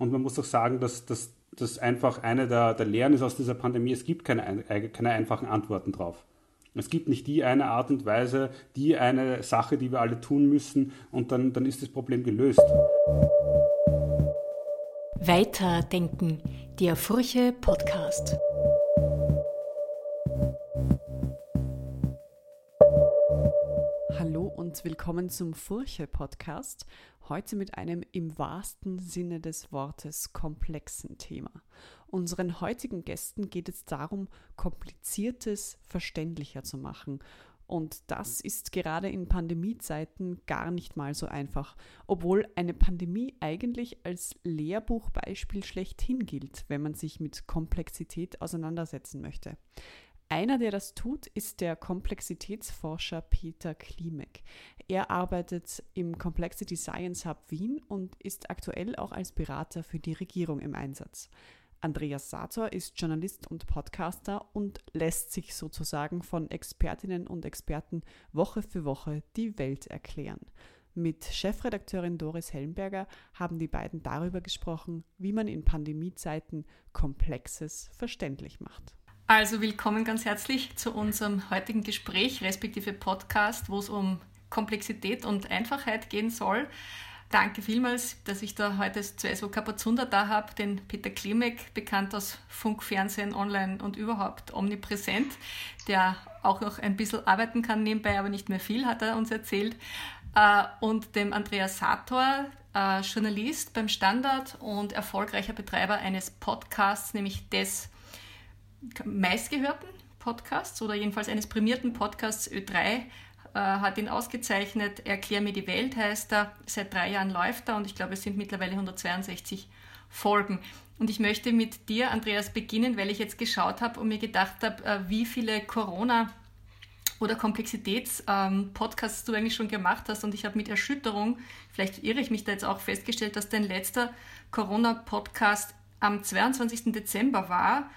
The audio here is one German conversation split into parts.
Und man muss auch sagen, dass das einfach eine der, der Lehren ist aus dieser Pandemie. Es gibt keine, keine einfachen Antworten drauf. Es gibt nicht die eine Art und Weise, die eine Sache, die wir alle tun müssen und dann, dann ist das Problem gelöst. Weiterdenken, der Furche Podcast. Willkommen zum Furche Podcast. Heute mit einem im wahrsten Sinne des Wortes komplexen Thema. Unseren heutigen Gästen geht es darum, kompliziertes verständlicher zu machen. Und das ist gerade in Pandemiezeiten gar nicht mal so einfach, obwohl eine Pandemie eigentlich als Lehrbuchbeispiel schlechthin gilt, wenn man sich mit Komplexität auseinandersetzen möchte. Einer, der das tut, ist der Komplexitätsforscher Peter Klimek. Er arbeitet im Complexity Science Hub Wien und ist aktuell auch als Berater für die Regierung im Einsatz. Andreas Sator ist Journalist und Podcaster und lässt sich sozusagen von Expertinnen und Experten Woche für Woche die Welt erklären. Mit Chefredakteurin Doris Hellenberger haben die beiden darüber gesprochen, wie man in Pandemiezeiten Komplexes verständlich macht. Also willkommen ganz herzlich zu unserem heutigen Gespräch, respektive Podcast, wo es um Komplexität und Einfachheit gehen soll. Danke vielmals, dass ich da heute zuerst so Kapazunda da habe, den Peter Klimek, bekannt aus Funk, Fernsehen, Online und überhaupt omnipräsent, der auch noch ein bisschen arbeiten kann nebenbei, aber nicht mehr viel, hat er uns erzählt. Äh, und dem Andreas Sator, äh, Journalist beim Standard und erfolgreicher Betreiber eines Podcasts, nämlich des meistgehörten Podcasts oder jedenfalls eines prämierten Podcasts Ö3 äh, hat ihn ausgezeichnet. Erklär mir die Welt heißt er. Seit drei Jahren läuft er und ich glaube, es sind mittlerweile 162 Folgen. Und ich möchte mit dir, Andreas, beginnen, weil ich jetzt geschaut habe und mir gedacht habe, äh, wie viele Corona- oder Komplexitäts-Podcasts ähm, du eigentlich schon gemacht hast. Und ich habe mit Erschütterung, vielleicht irre ich mich da jetzt auch, festgestellt, dass dein letzter Corona-Podcast am 22. Dezember war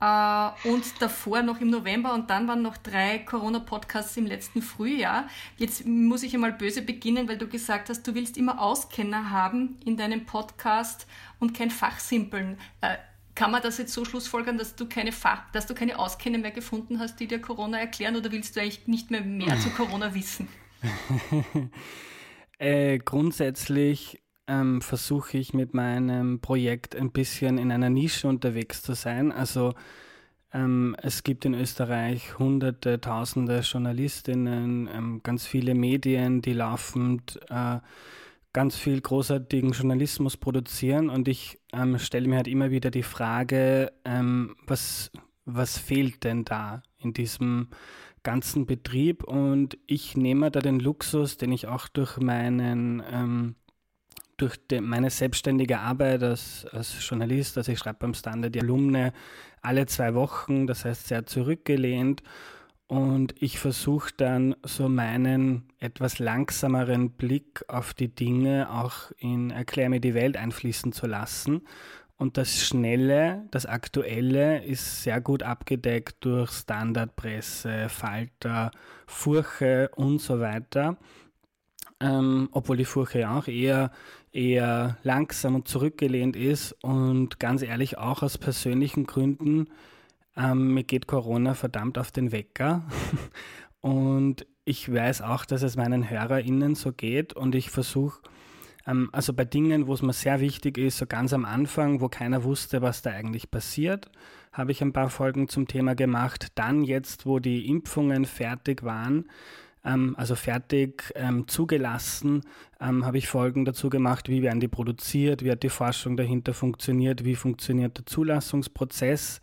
und davor noch im November und dann waren noch drei Corona-Podcasts im letzten Frühjahr. Jetzt muss ich einmal böse beginnen, weil du gesagt hast, du willst immer Auskenner haben in deinem Podcast und kein Fachsimpeln. Uh, kann man das jetzt so schlussfolgern, dass du keine Fach, dass du keine Auskenner mehr gefunden hast, die dir Corona erklären, oder willst du eigentlich nicht mehr mehr zu Corona wissen? äh, grundsätzlich ähm, versuche ich mit meinem Projekt ein bisschen in einer Nische unterwegs zu sein. Also ähm, es gibt in Österreich hunderte, tausende Journalistinnen, ähm, ganz viele Medien, die laufend äh, ganz viel großartigen Journalismus produzieren und ich ähm, stelle mir halt immer wieder die Frage, ähm, was, was fehlt denn da in diesem ganzen Betrieb und ich nehme da den Luxus, den ich auch durch meinen ähm, durch die, meine selbstständige Arbeit als, als Journalist, also ich schreibe beim Standard die Alumne alle zwei Wochen, das heißt sehr zurückgelehnt. Und ich versuche dann so meinen etwas langsameren Blick auf die Dinge auch in Erklär mir die Welt einfließen zu lassen. Und das Schnelle, das Aktuelle ist sehr gut abgedeckt durch Standardpresse, Falter, Furche und so weiter. Ähm, obwohl die Furche ja auch eher eher langsam und zurückgelehnt ist und ganz ehrlich auch aus persönlichen Gründen, ähm, mir geht Corona verdammt auf den Wecker und ich weiß auch, dass es meinen HörerInnen so geht und ich versuche, ähm, also bei Dingen, wo es mir sehr wichtig ist, so ganz am Anfang, wo keiner wusste, was da eigentlich passiert, habe ich ein paar Folgen zum Thema gemacht. Dann jetzt, wo die Impfungen fertig waren, ähm, also fertig ähm, zugelassen, ähm, habe ich Folgen dazu gemacht, wie werden die produziert, wie hat die Forschung dahinter funktioniert, wie funktioniert der Zulassungsprozess.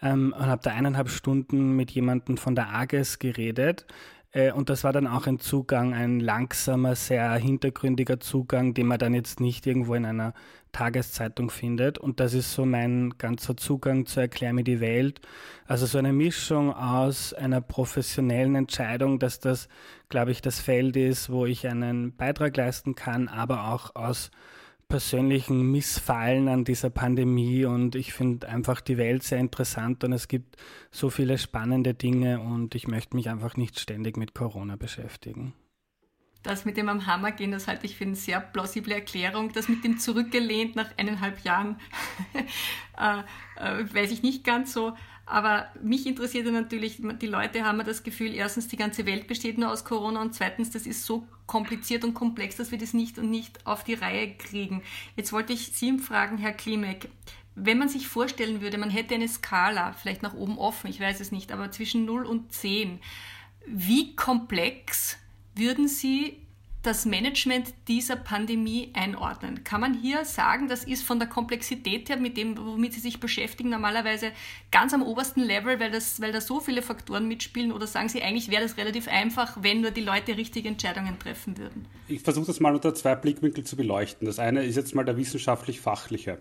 Ähm, und habe da eineinhalb Stunden mit jemandem von der AGES geredet, und das war dann auch ein Zugang, ein langsamer, sehr hintergründiger Zugang, den man dann jetzt nicht irgendwo in einer Tageszeitung findet. Und das ist so mein ganzer Zugang zu Erklär mir die Welt. Also so eine Mischung aus einer professionellen Entscheidung, dass das, glaube ich, das Feld ist, wo ich einen Beitrag leisten kann, aber auch aus persönlichen Missfallen an dieser Pandemie und ich finde einfach die Welt sehr interessant und es gibt so viele spannende Dinge und ich möchte mich einfach nicht ständig mit Corona beschäftigen. Das mit dem am Hammer gehen, das halte ich für eine sehr plausible Erklärung. Das mit dem zurückgelehnt nach eineinhalb Jahren, äh, äh, weiß ich nicht ganz so. Aber mich interessiert natürlich, die Leute haben das Gefühl, erstens, die ganze Welt besteht nur aus Corona und zweitens, das ist so kompliziert und komplex, dass wir das nicht und nicht auf die Reihe kriegen. Jetzt wollte ich Sie fragen, Herr Klimek, wenn man sich vorstellen würde, man hätte eine Skala, vielleicht nach oben offen, ich weiß es nicht, aber zwischen 0 und 10, wie komplex würden Sie das Management dieser Pandemie einordnen? Kann man hier sagen, das ist von der Komplexität her, mit dem, womit Sie sich beschäftigen, normalerweise ganz am obersten Level, weil, das, weil da so viele Faktoren mitspielen? Oder sagen Sie, eigentlich wäre das relativ einfach, wenn nur die Leute richtige Entscheidungen treffen würden? Ich versuche das mal unter zwei Blickwinkeln zu beleuchten. Das eine ist jetzt mal der wissenschaftlich-fachliche.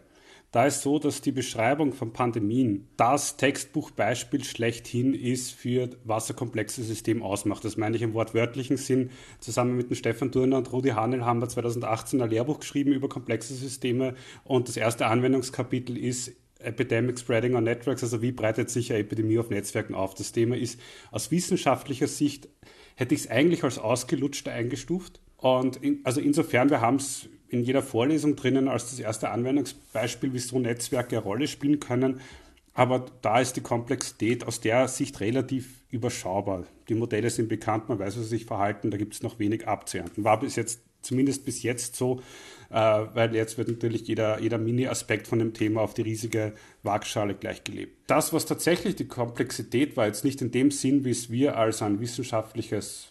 Da ist so, dass die Beschreibung von Pandemien das Textbuchbeispiel schlechthin ist für was ein komplexes System ausmacht. Das meine ich im wortwörtlichen Sinn. Zusammen mit dem Stefan Turner und Rudi Hanel haben wir 2018 ein Lehrbuch geschrieben über komplexe Systeme und das erste Anwendungskapitel ist Epidemic Spreading on Networks, also wie breitet sich eine Epidemie auf Netzwerken auf. Das Thema ist aus wissenschaftlicher Sicht, hätte ich es eigentlich als ausgelutscht eingestuft. Und in, also insofern, wir haben es in jeder Vorlesung drinnen als das erste Anwendungsbeispiel, wie so Netzwerke eine Rolle spielen können. Aber da ist die Komplexität aus der Sicht relativ überschaubar. Die Modelle sind bekannt, man weiß, wie sie sich verhalten, da gibt es noch wenig abzuernten. War bis jetzt, zumindest bis jetzt so, äh, weil jetzt wird natürlich jeder, jeder Mini-Aspekt von dem Thema auf die riesige Waagschale gleichgelebt. Das, was tatsächlich die Komplexität war, jetzt nicht in dem Sinn, wie es wir als ein wissenschaftliches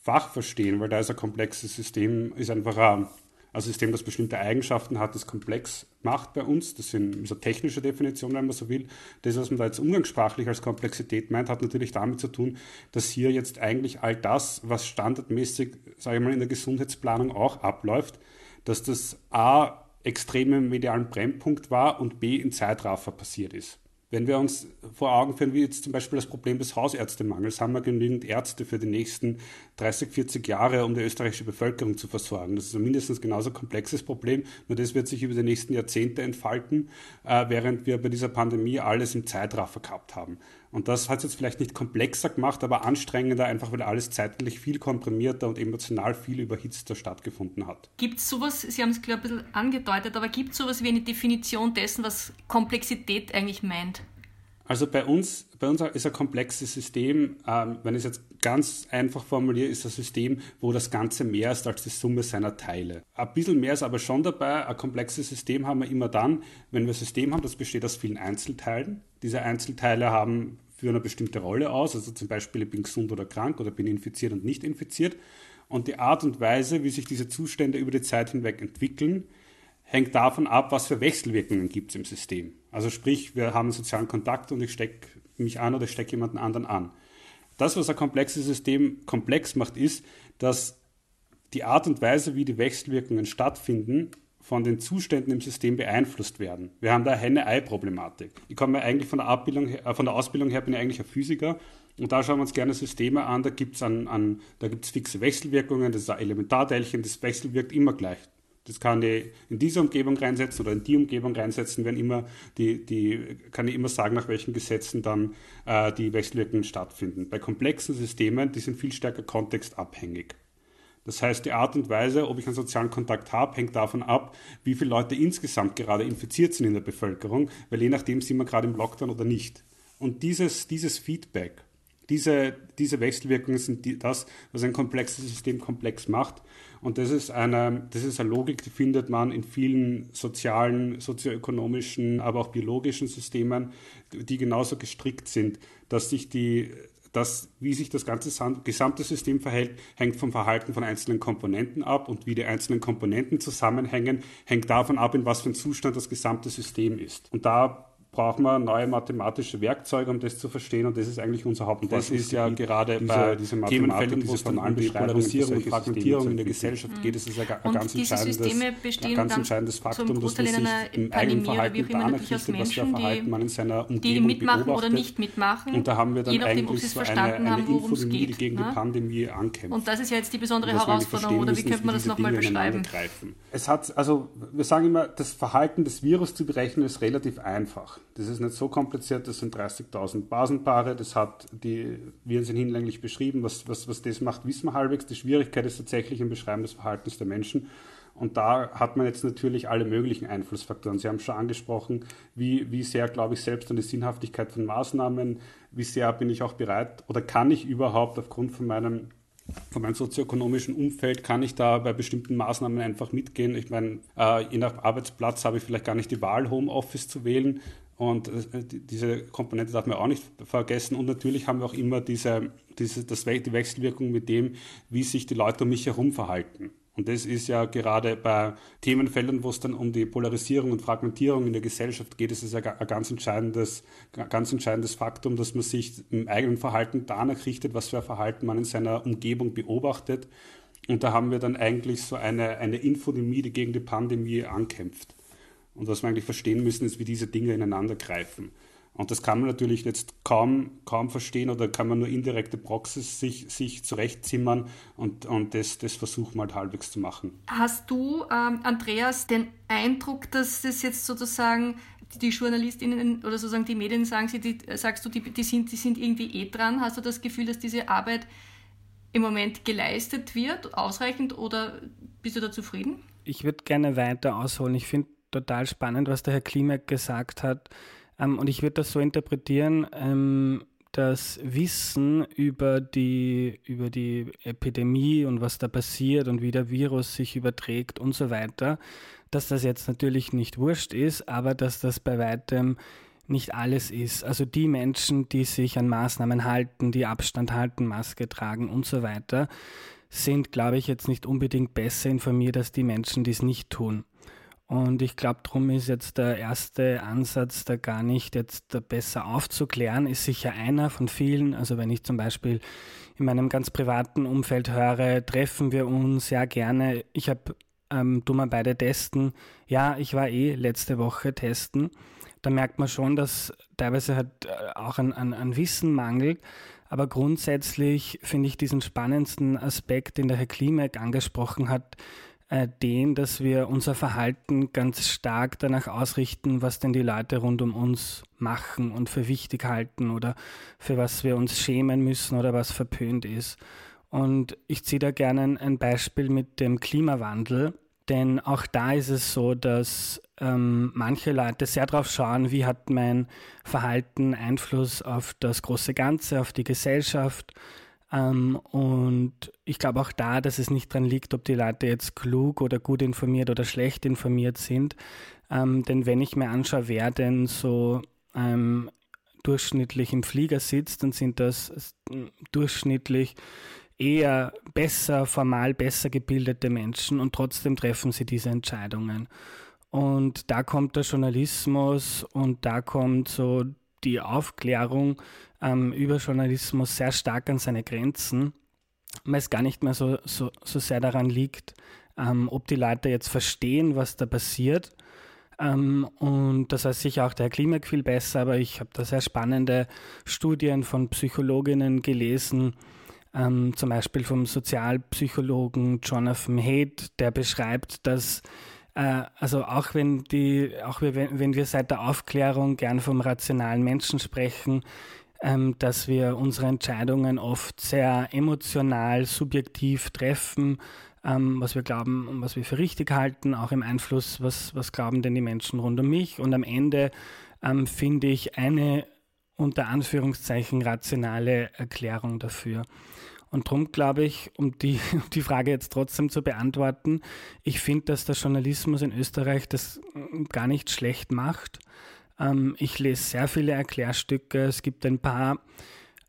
Fach verstehen, weil da ist ein komplexes System, ist einfach ein ein System, das bestimmte Eigenschaften hat, das komplex macht bei uns. Das sind so technische Definitionen, wenn man so will. Das, was man da jetzt umgangssprachlich als Komplexität meint, hat natürlich damit zu tun, dass hier jetzt eigentlich all das, was standardmäßig, sage ich mal, in der Gesundheitsplanung auch abläuft, dass das A extrem im medialen Brennpunkt war und B in Zeitraffer passiert ist. Wenn wir uns vor Augen führen, wie jetzt zum Beispiel das Problem des Hausärztemangels, haben wir genügend Ärzte für die nächsten 30, 40 Jahre, um die österreichische Bevölkerung zu versorgen. Das ist ein mindestens genauso komplexes Problem, nur das wird sich über die nächsten Jahrzehnte entfalten, äh, während wir bei dieser Pandemie alles im Zeitraffer gehabt haben. Und das hat es jetzt vielleicht nicht komplexer gemacht, aber anstrengender, einfach weil alles zeitlich viel komprimierter und emotional viel überhitzter stattgefunden hat. Gibt es sowas, Sie haben es glaube ich ein bisschen angedeutet, aber gibt es sowas wie eine Definition dessen, was Komplexität eigentlich meint? Also bei uns, bei uns ist ein komplexes System, ähm, wenn ich es jetzt ganz einfach formuliere, ist ein System, wo das Ganze mehr ist als die Summe seiner Teile. Ein bisschen mehr ist aber schon dabei. Ein komplexes System haben wir immer dann, wenn wir ein System haben, das besteht aus vielen Einzelteilen. Diese Einzelteile haben für eine bestimmte Rolle aus, also zum Beispiel ich bin gesund oder krank oder bin infiziert und nicht infiziert. Und die Art und Weise, wie sich diese Zustände über die Zeit hinweg entwickeln, hängt davon ab, was für Wechselwirkungen gibt es im System. Also sprich, wir haben sozialen Kontakt und ich stecke mich an oder stecke jemanden anderen an. Das, was ein komplexes System komplex macht, ist, dass die Art und Weise, wie die Wechselwirkungen stattfinden, von den Zuständen im System beeinflusst werden. Wir haben da Henne-Ei-Problematik. Ich komme eigentlich von der, Abbildung äh, von der Ausbildung her, bin ich eigentlich ein Physiker und da schauen wir uns gerne Systeme an, da gibt es an, an, fixe Wechselwirkungen, das ist ein Elementarteilchen, das wechselwirkt immer gleich. Das kann ich in diese Umgebung reinsetzen oder in die Umgebung reinsetzen, wenn immer die, die kann ich immer sagen, nach welchen Gesetzen dann äh, die Wechselwirkungen stattfinden. Bei komplexen Systemen, die sind viel stärker kontextabhängig. Das heißt, die Art und Weise, ob ich einen sozialen Kontakt habe, hängt davon ab, wie viele Leute insgesamt gerade infiziert sind in der Bevölkerung, weil je nachdem sind wir gerade im Lockdown oder nicht. Und dieses, dieses Feedback, diese, diese Wechselwirkungen sind die, das, was ein komplexes System komplex macht. Und das ist, eine, das ist eine Logik, die findet man in vielen sozialen, sozioökonomischen, aber auch biologischen Systemen, die genauso gestrickt sind, dass sich die, dass, wie sich das ganze gesamte System verhält, hängt vom Verhalten von einzelnen Komponenten ab und wie die einzelnen Komponenten zusammenhängen, hängt davon ab, in was für ein Zustand das gesamte System ist. Und da brauchen wir neue mathematische Werkzeuge, um das zu verstehen. Und das ist eigentlich unser Hauptforschungsgebiet. Das ist ja gerade diese, bei diese Themenfeldern, wo es dann um die Polarisierung und Fragmentierung in der Gesellschaft geht. Das ist ja ein ganz entscheidendes, ein ganz entscheidendes Faktum, dass man sich im eigenen Verhalten danach richtet, was für ein Verhalten man in seiner Umgebung die mitmachen beobachtet. oder nicht mitmachen. Und da haben wir dann nachdem, eigentlich so eine, eine Infodemie, die gegen ne? die Pandemie ankämpft. Und das ist ja jetzt die besondere Herausforderung, oder wie könnte man das nochmal beschreiben? Es hat, also wir sagen immer, das Verhalten des Virus zu berechnen ist relativ einfach. Das ist nicht so kompliziert, das sind 30.000 Basenpaare, das hat die wir sind hinlänglich beschrieben, was, was, was das macht, wissen wir halbwegs. Die Schwierigkeit ist tatsächlich im Beschreiben des Verhaltens der Menschen. Und da hat man jetzt natürlich alle möglichen Einflussfaktoren. Sie haben schon angesprochen, wie, wie sehr glaube ich selbst an die Sinnhaftigkeit von Maßnahmen, wie sehr bin ich auch bereit oder kann ich überhaupt aufgrund von meinem von meinem sozioökonomischen Umfeld kann ich da bei bestimmten Maßnahmen einfach mitgehen. Ich meine, äh, je nach Arbeitsplatz habe ich vielleicht gar nicht die Wahl, Homeoffice zu wählen. Und äh, diese Komponente darf man auch nicht vergessen. Und natürlich haben wir auch immer diese, diese, das, die Wechselwirkung mit dem, wie sich die Leute um mich herum verhalten. Und das ist ja gerade bei Themenfeldern, wo es dann um die Polarisierung und Fragmentierung in der Gesellschaft geht, ist es ja ein ganz entscheidendes, ganz entscheidendes Faktum, dass man sich im eigenen Verhalten danach richtet, was für ein Verhalten man in seiner Umgebung beobachtet. Und da haben wir dann eigentlich so eine, eine Infodemie, die gegen die Pandemie ankämpft. Und was wir eigentlich verstehen müssen, ist, wie diese Dinge ineinander greifen. Und das kann man natürlich jetzt kaum, kaum verstehen oder kann man nur indirekte Proxys sich, sich zurechtzimmern und, und das, das versuchen wir halt halbwegs zu machen. Hast du, ähm, Andreas, den Eindruck, dass das jetzt sozusagen die JournalistInnen oder sozusagen die Medien sagen, sie, die, sagst du, die, die, sind, die sind irgendwie eh dran? Hast du das Gefühl, dass diese Arbeit im Moment geleistet wird, ausreichend oder bist du da zufrieden? Ich würde gerne weiter ausholen. Ich finde total spannend, was der Herr Klimek gesagt hat ähm, und ich würde das so interpretieren, ähm, das Wissen über die, über die Epidemie und was da passiert und wie der Virus sich überträgt und so weiter, dass das jetzt natürlich nicht wurscht ist, aber dass das bei weitem nicht alles ist. Also die Menschen, die sich an Maßnahmen halten, die Abstand halten, Maske tragen und so weiter, sind, glaube ich, jetzt nicht unbedingt besser informiert als die Menschen, die es nicht tun. Und ich glaube, darum ist jetzt der erste Ansatz, da gar nicht jetzt besser aufzuklären, ist sicher einer von vielen. Also wenn ich zum Beispiel in meinem ganz privaten Umfeld höre, treffen wir uns ja gerne. Ich habe, ähm, du mal beide testen. Ja, ich war eh letzte Woche testen. Da merkt man schon, dass teilweise halt äh, auch an, an, an Wissen mangelt. Aber grundsätzlich finde ich diesen spannendsten Aspekt, den der Herr Klimek angesprochen hat, äh, den, dass wir unser Verhalten ganz stark danach ausrichten, was denn die Leute rund um uns machen und für wichtig halten oder für was wir uns schämen müssen oder was verpönt ist. Und ich ziehe da gerne ein Beispiel mit dem Klimawandel, denn auch da ist es so, dass ähm, manche Leute sehr darauf schauen, wie hat mein Verhalten Einfluss auf das große Ganze, auf die Gesellschaft ähm, und ich glaube auch da, dass es nicht dran liegt, ob die Leute jetzt klug oder gut informiert oder schlecht informiert sind. Ähm, denn wenn ich mir anschaue, wer denn so ähm, durchschnittlich im Flieger sitzt, dann sind das durchschnittlich eher besser, formal besser gebildete Menschen und trotzdem treffen sie diese Entscheidungen. Und da kommt der Journalismus und da kommt so die Aufklärung ähm, über Journalismus sehr stark an seine Grenzen, weil es gar nicht mehr so, so, so sehr daran liegt, ähm, ob die Leute jetzt verstehen, was da passiert. Ähm, und das weiß sicher auch der Herr Klimak viel besser, aber ich habe da sehr spannende Studien von Psychologinnen gelesen, ähm, zum Beispiel vom Sozialpsychologen Jonathan Haidt, der beschreibt, dass also auch wenn die, auch wenn wir seit der Aufklärung gern vom rationalen Menschen sprechen, ähm, dass wir unsere Entscheidungen oft sehr emotional, subjektiv treffen, ähm, was wir glauben und was wir für richtig halten, auch im Einfluss, was, was glauben denn die Menschen rund um mich. Und am Ende ähm, finde ich eine unter Anführungszeichen rationale Erklärung dafür. Und darum glaube ich, um die, um die Frage jetzt trotzdem zu beantworten, ich finde, dass der Journalismus in Österreich das mm, gar nicht schlecht macht. Ähm, ich lese sehr viele Erklärstücke. Es gibt ein paar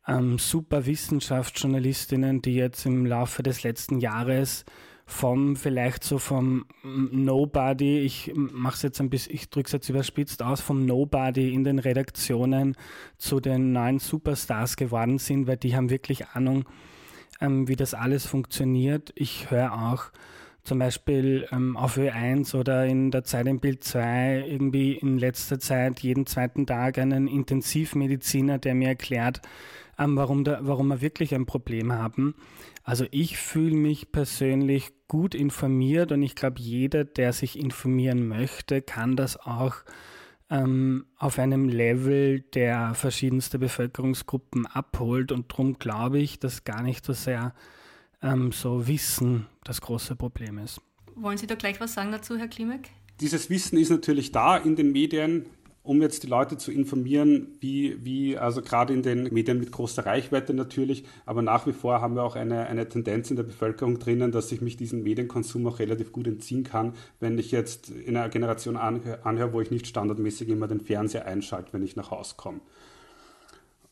ähm, super Wissenschaftsjournalistinnen, die jetzt im Laufe des letzten Jahres vom vielleicht so vom Nobody, ich mache es jetzt ein bisschen, ich drücke es jetzt überspitzt aus, vom Nobody in den Redaktionen zu den neuen Superstars geworden sind, weil die haben wirklich Ahnung, ähm, wie das alles funktioniert. Ich höre auch zum Beispiel ähm, auf Ö1 oder in der Zeit im Bild 2 irgendwie in letzter Zeit jeden zweiten Tag einen Intensivmediziner, der mir erklärt, ähm, warum, da, warum wir wirklich ein Problem haben. Also ich fühle mich persönlich gut informiert und ich glaube, jeder, der sich informieren möchte, kann das auch ähm, auf einem Level, der verschiedenste Bevölkerungsgruppen abholt. Und darum glaube ich, dass gar nicht so sehr ähm, so Wissen das große Problem ist. Wollen Sie da gleich was sagen dazu, Herr Klimek? Dieses Wissen ist natürlich da in den Medien um jetzt die Leute zu informieren, wie, wie also gerade in den Medien mit großer Reichweite natürlich, aber nach wie vor haben wir auch eine, eine Tendenz in der Bevölkerung drinnen, dass ich mich diesem Medienkonsum auch relativ gut entziehen kann, wenn ich jetzt in einer Generation anhöre, anhöre wo ich nicht standardmäßig immer den Fernseher einschalte, wenn ich nach Hause komme.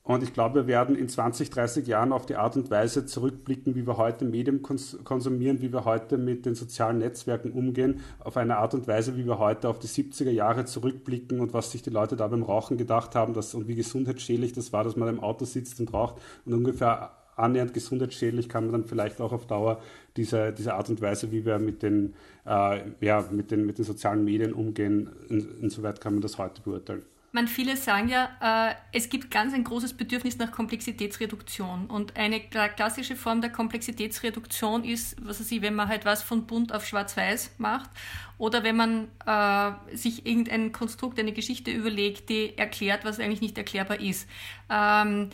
Und ich glaube, wir werden in 20, 30 Jahren auf die Art und Weise zurückblicken, wie wir heute Medien konsumieren, wie wir heute mit den sozialen Netzwerken umgehen, auf eine Art und Weise, wie wir heute auf die 70er Jahre zurückblicken und was sich die Leute da beim Rauchen gedacht haben dass, und wie gesundheitsschädlich das war, dass man im Auto sitzt und raucht und ungefähr annähernd gesundheitsschädlich kann man dann vielleicht auch auf Dauer diese, diese Art und Weise, wie wir mit den, äh, ja, mit den, mit den sozialen Medien umgehen, in, insoweit kann man das heute beurteilen man, viele sagen ja, äh, es gibt ganz ein großes Bedürfnis nach Komplexitätsreduktion. Und eine klassische Form der Komplexitätsreduktion ist, was weiß ich, wenn man halt was von bunt auf schwarz-weiß macht oder wenn man äh, sich irgendein Konstrukt, eine Geschichte überlegt, die erklärt, was eigentlich nicht erklärbar ist. Ähm,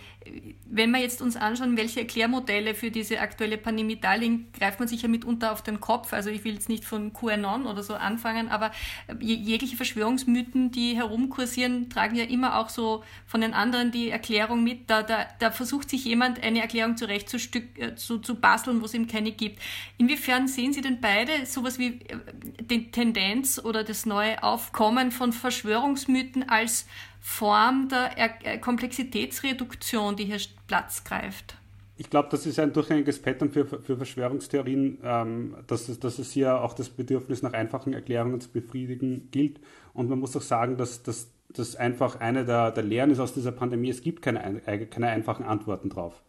wenn wir jetzt uns anschauen, welche Erklärmodelle für diese aktuelle Pandemie da liegen, greift man sich ja mitunter auf den Kopf. Also ich will jetzt nicht von QAnon oder so anfangen, aber jegliche Verschwörungsmythen, die herumkursieren, tragen ja immer auch so von den anderen die Erklärung mit. Da, da, da versucht sich jemand eine Erklärung zurecht zu, Stück, äh, zu, zu basteln, wo es eben keine gibt. Inwiefern sehen Sie denn beide sowas wie äh, die Tendenz oder das neue Aufkommen von Verschwörungsmythen als Form der er Komplexitätsreduktion, die hier Platz greift? Ich glaube, das ist ein durchgängiges Pattern für, für Verschwörungstheorien, ähm, dass, es, dass es hier auch das Bedürfnis nach einfachen Erklärungen zu befriedigen gilt. Und man muss auch sagen, dass, dass das einfach eine der, der Lehren ist aus dieser Pandemie. Es gibt keine, keine einfachen Antworten drauf.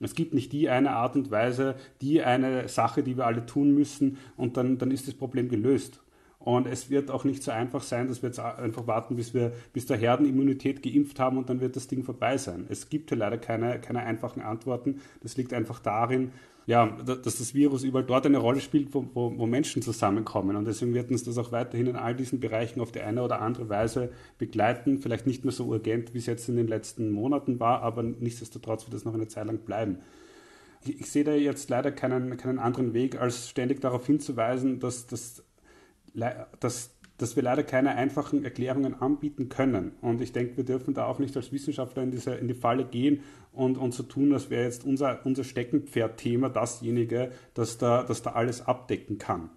Es gibt nicht die eine Art und Weise, die eine Sache, die wir alle tun müssen und dann, dann ist das Problem gelöst. Und es wird auch nicht so einfach sein, dass wir jetzt einfach warten, bis wir bis der Herdenimmunität geimpft haben und dann wird das Ding vorbei sein. Es gibt ja leider keine, keine einfachen Antworten. Das liegt einfach darin, ja, dass das Virus überall dort eine Rolle spielt, wo, wo, wo, Menschen zusammenkommen. Und deswegen wird uns das auch weiterhin in all diesen Bereichen auf die eine oder andere Weise begleiten. Vielleicht nicht mehr so urgent, wie es jetzt in den letzten Monaten war, aber nichtsdestotrotz wird das noch eine Zeit lang bleiben. Ich, ich sehe da jetzt leider keinen, keinen anderen Weg, als ständig darauf hinzuweisen, dass, dass, dass dass wir leider keine einfachen Erklärungen anbieten können. Und ich denke, wir dürfen da auch nicht als Wissenschaftler in, diese, in die Falle gehen und, und so tun, als wäre jetzt unser, unser Steckenpferd-Thema dasjenige, das da, das da alles abdecken kann.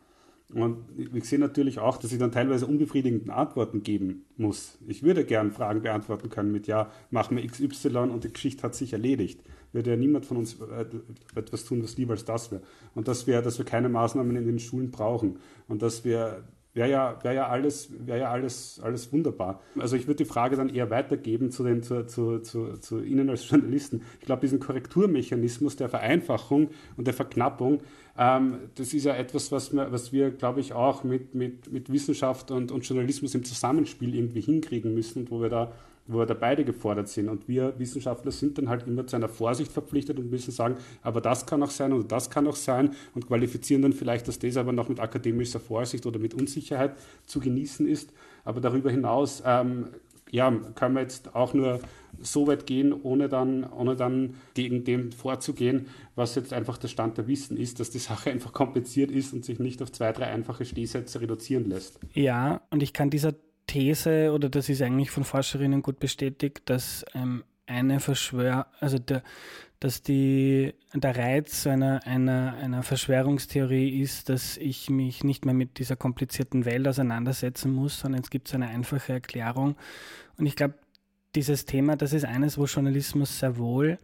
Und ich sehe natürlich auch, dass ich dann teilweise unbefriedigende Antworten geben muss. Ich würde gern Fragen beantworten können mit Ja, machen wir XY und die Geschichte hat sich erledigt. Würde ja niemand von uns äh, etwas tun, was lieber als das wäre. Und dass wir, dass wir keine Maßnahmen in den Schulen brauchen und dass wir wäre ja, wär ja, alles, wär ja alles, alles wunderbar. Also ich würde die Frage dann eher weitergeben zu, den, zu, zu, zu, zu Ihnen als Journalisten. Ich glaube, diesen Korrekturmechanismus der Vereinfachung und der Verknappung, ähm, das ist ja etwas, was wir, was wir glaube ich, auch mit, mit, mit Wissenschaft und, und Journalismus im Zusammenspiel irgendwie hinkriegen müssen und wo wir da wo da beide gefordert sind. Und wir Wissenschaftler sind dann halt immer zu einer Vorsicht verpflichtet und müssen sagen, aber das kann auch sein oder das kann auch sein und qualifizieren dann vielleicht, dass das aber noch mit akademischer Vorsicht oder mit Unsicherheit zu genießen ist. Aber darüber hinaus ähm, ja, können wir jetzt auch nur so weit gehen, ohne dann, ohne dann gegen dem vorzugehen, was jetzt einfach der Stand der Wissen ist, dass die Sache einfach kompliziert ist und sich nicht auf zwei, drei einfache Stehsätze reduzieren lässt. Ja, und ich kann dieser These, oder das ist eigentlich von Forscherinnen gut bestätigt, dass ähm, eine Verschwör, also der, dass die, der Reiz einer, einer, einer Verschwörungstheorie ist, dass ich mich nicht mehr mit dieser komplizierten Welt auseinandersetzen muss, sondern es gibt so eine einfache Erklärung. Und ich glaube, dieses Thema, das ist eines, wo Journalismus sehr wohl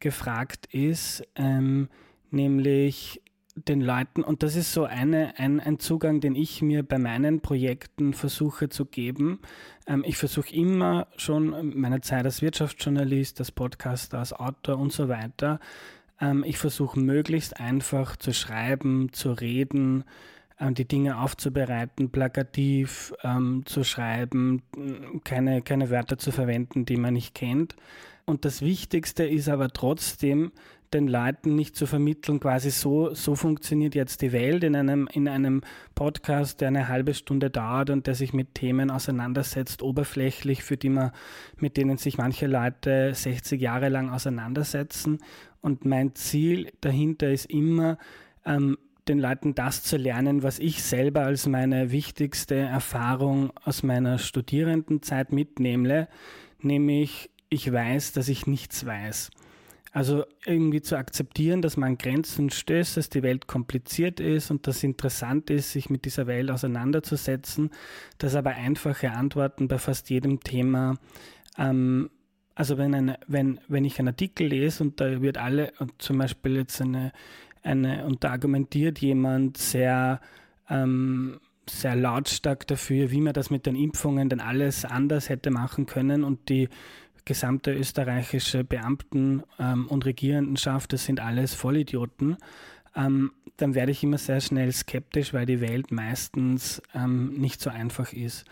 gefragt ist, ähm, nämlich den Leuten, und das ist so eine, ein, ein Zugang, den ich mir bei meinen Projekten versuche zu geben. Ähm, ich versuche immer schon meine Zeit als Wirtschaftsjournalist, als Podcaster, als Autor und so weiter. Ähm, ich versuche möglichst einfach zu schreiben, zu reden, ähm, die Dinge aufzubereiten, plakativ ähm, zu schreiben, keine, keine Wörter zu verwenden, die man nicht kennt. Und das Wichtigste ist aber trotzdem, den Leuten nicht zu vermitteln, quasi so, so funktioniert jetzt die Welt in einem, in einem Podcast, der eine halbe Stunde dauert und der sich mit Themen auseinandersetzt, oberflächlich, für die man, mit denen sich manche Leute 60 Jahre lang auseinandersetzen. Und mein Ziel dahinter ist immer, ähm, den Leuten das zu lernen, was ich selber als meine wichtigste Erfahrung aus meiner Studierendenzeit mitnehme, nämlich ich weiß, dass ich nichts weiß. Also irgendwie zu akzeptieren, dass man an Grenzen stößt, dass die Welt kompliziert ist und dass interessant ist, sich mit dieser Welt auseinanderzusetzen, dass aber einfache Antworten bei fast jedem Thema ähm, also wenn, eine, wenn, wenn ich einen Artikel lese und da wird alle, und zum Beispiel jetzt eine, eine und da argumentiert jemand sehr, ähm, sehr lautstark dafür, wie man das mit den Impfungen denn alles anders hätte machen können und die gesamte österreichische Beamten ähm, und Regierendenschaft, das sind alles Vollidioten, ähm, dann werde ich immer sehr schnell skeptisch, weil die Welt meistens ähm, nicht so einfach ist.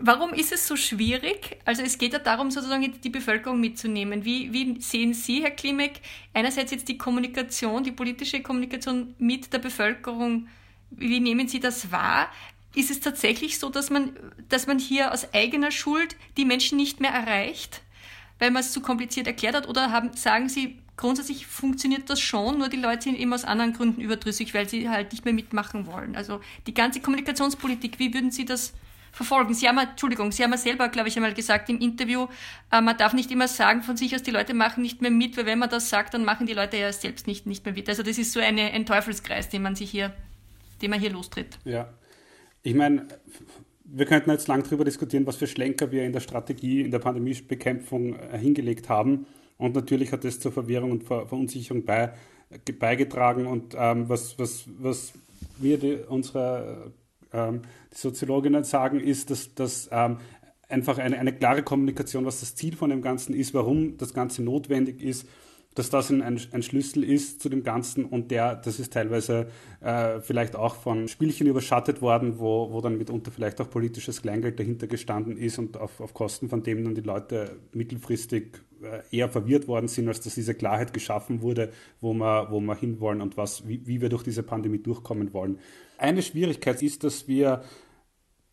Warum ist es so schwierig? Also es geht ja darum, sozusagen die Bevölkerung mitzunehmen. Wie, wie sehen Sie, Herr Klimek, einerseits jetzt die Kommunikation, die politische Kommunikation mit der Bevölkerung, wie nehmen Sie das wahr? Ist es tatsächlich so, dass man, dass man hier aus eigener Schuld die Menschen nicht mehr erreicht, weil man es zu kompliziert erklärt hat? Oder haben, sagen Sie, grundsätzlich funktioniert das schon, nur die Leute sind eben aus anderen Gründen überdrüssig, weil sie halt nicht mehr mitmachen wollen? Also die ganze Kommunikationspolitik, wie würden Sie das verfolgen. Sie haben, Entschuldigung, Sie haben ja selber, glaube ich, einmal gesagt im Interview, äh, man darf nicht immer sagen von sich aus, die Leute machen nicht mehr mit, weil wenn man das sagt, dann machen die Leute ja selbst nicht, nicht mehr mit. Also das ist so eine, ein Teufelskreis, den man sich hier, den man hier lostritt. Ja. Ich meine, wir könnten jetzt lang darüber diskutieren, was für Schlenker wir in der Strategie, in der Pandemiebekämpfung äh, hingelegt haben. Und natürlich hat das zur Verwirrung und Ver Verunsicherung bei, beigetragen. Und ähm, was, was, was wir die, unsere ähm, die Soziologinnen sagen, ist, dass, dass ähm, einfach eine, eine klare Kommunikation, was das Ziel von dem Ganzen ist, warum das Ganze notwendig ist, dass das ein, ein, Schlüssel ist zu dem Ganzen und der, das ist teilweise äh, vielleicht auch von Spielchen überschattet worden, wo, wo dann mitunter vielleicht auch politisches Kleingeld dahinter gestanden ist und auf, auf Kosten von dem dann die Leute mittelfristig äh, eher verwirrt worden sind, als dass diese Klarheit geschaffen wurde, wo wir, wo wir hinwollen und was, wie, wie wir durch diese Pandemie durchkommen wollen. Eine Schwierigkeit ist, dass wir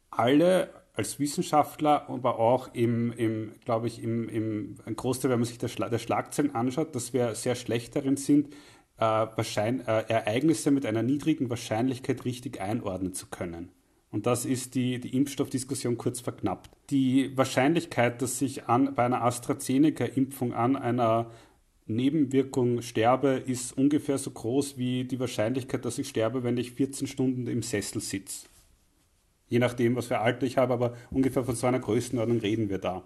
alle als Wissenschaftler, aber auch im, im glaube ich, im, im Großteil, wenn man sich der, Schla der Schlagzeilen anschaut, dass wir sehr schlecht darin sind, äh, wahrscheinlich, äh, Ereignisse mit einer niedrigen Wahrscheinlichkeit richtig einordnen zu können. Und das ist die, die Impfstoffdiskussion kurz verknappt. Die Wahrscheinlichkeit, dass ich an, bei einer AstraZeneca-Impfung an einer Nebenwirkung sterbe, ist ungefähr so groß wie die Wahrscheinlichkeit, dass ich sterbe, wenn ich 14 Stunden im Sessel sitze je nachdem, was für Alter ich habe, aber ungefähr von so einer Größenordnung reden wir da.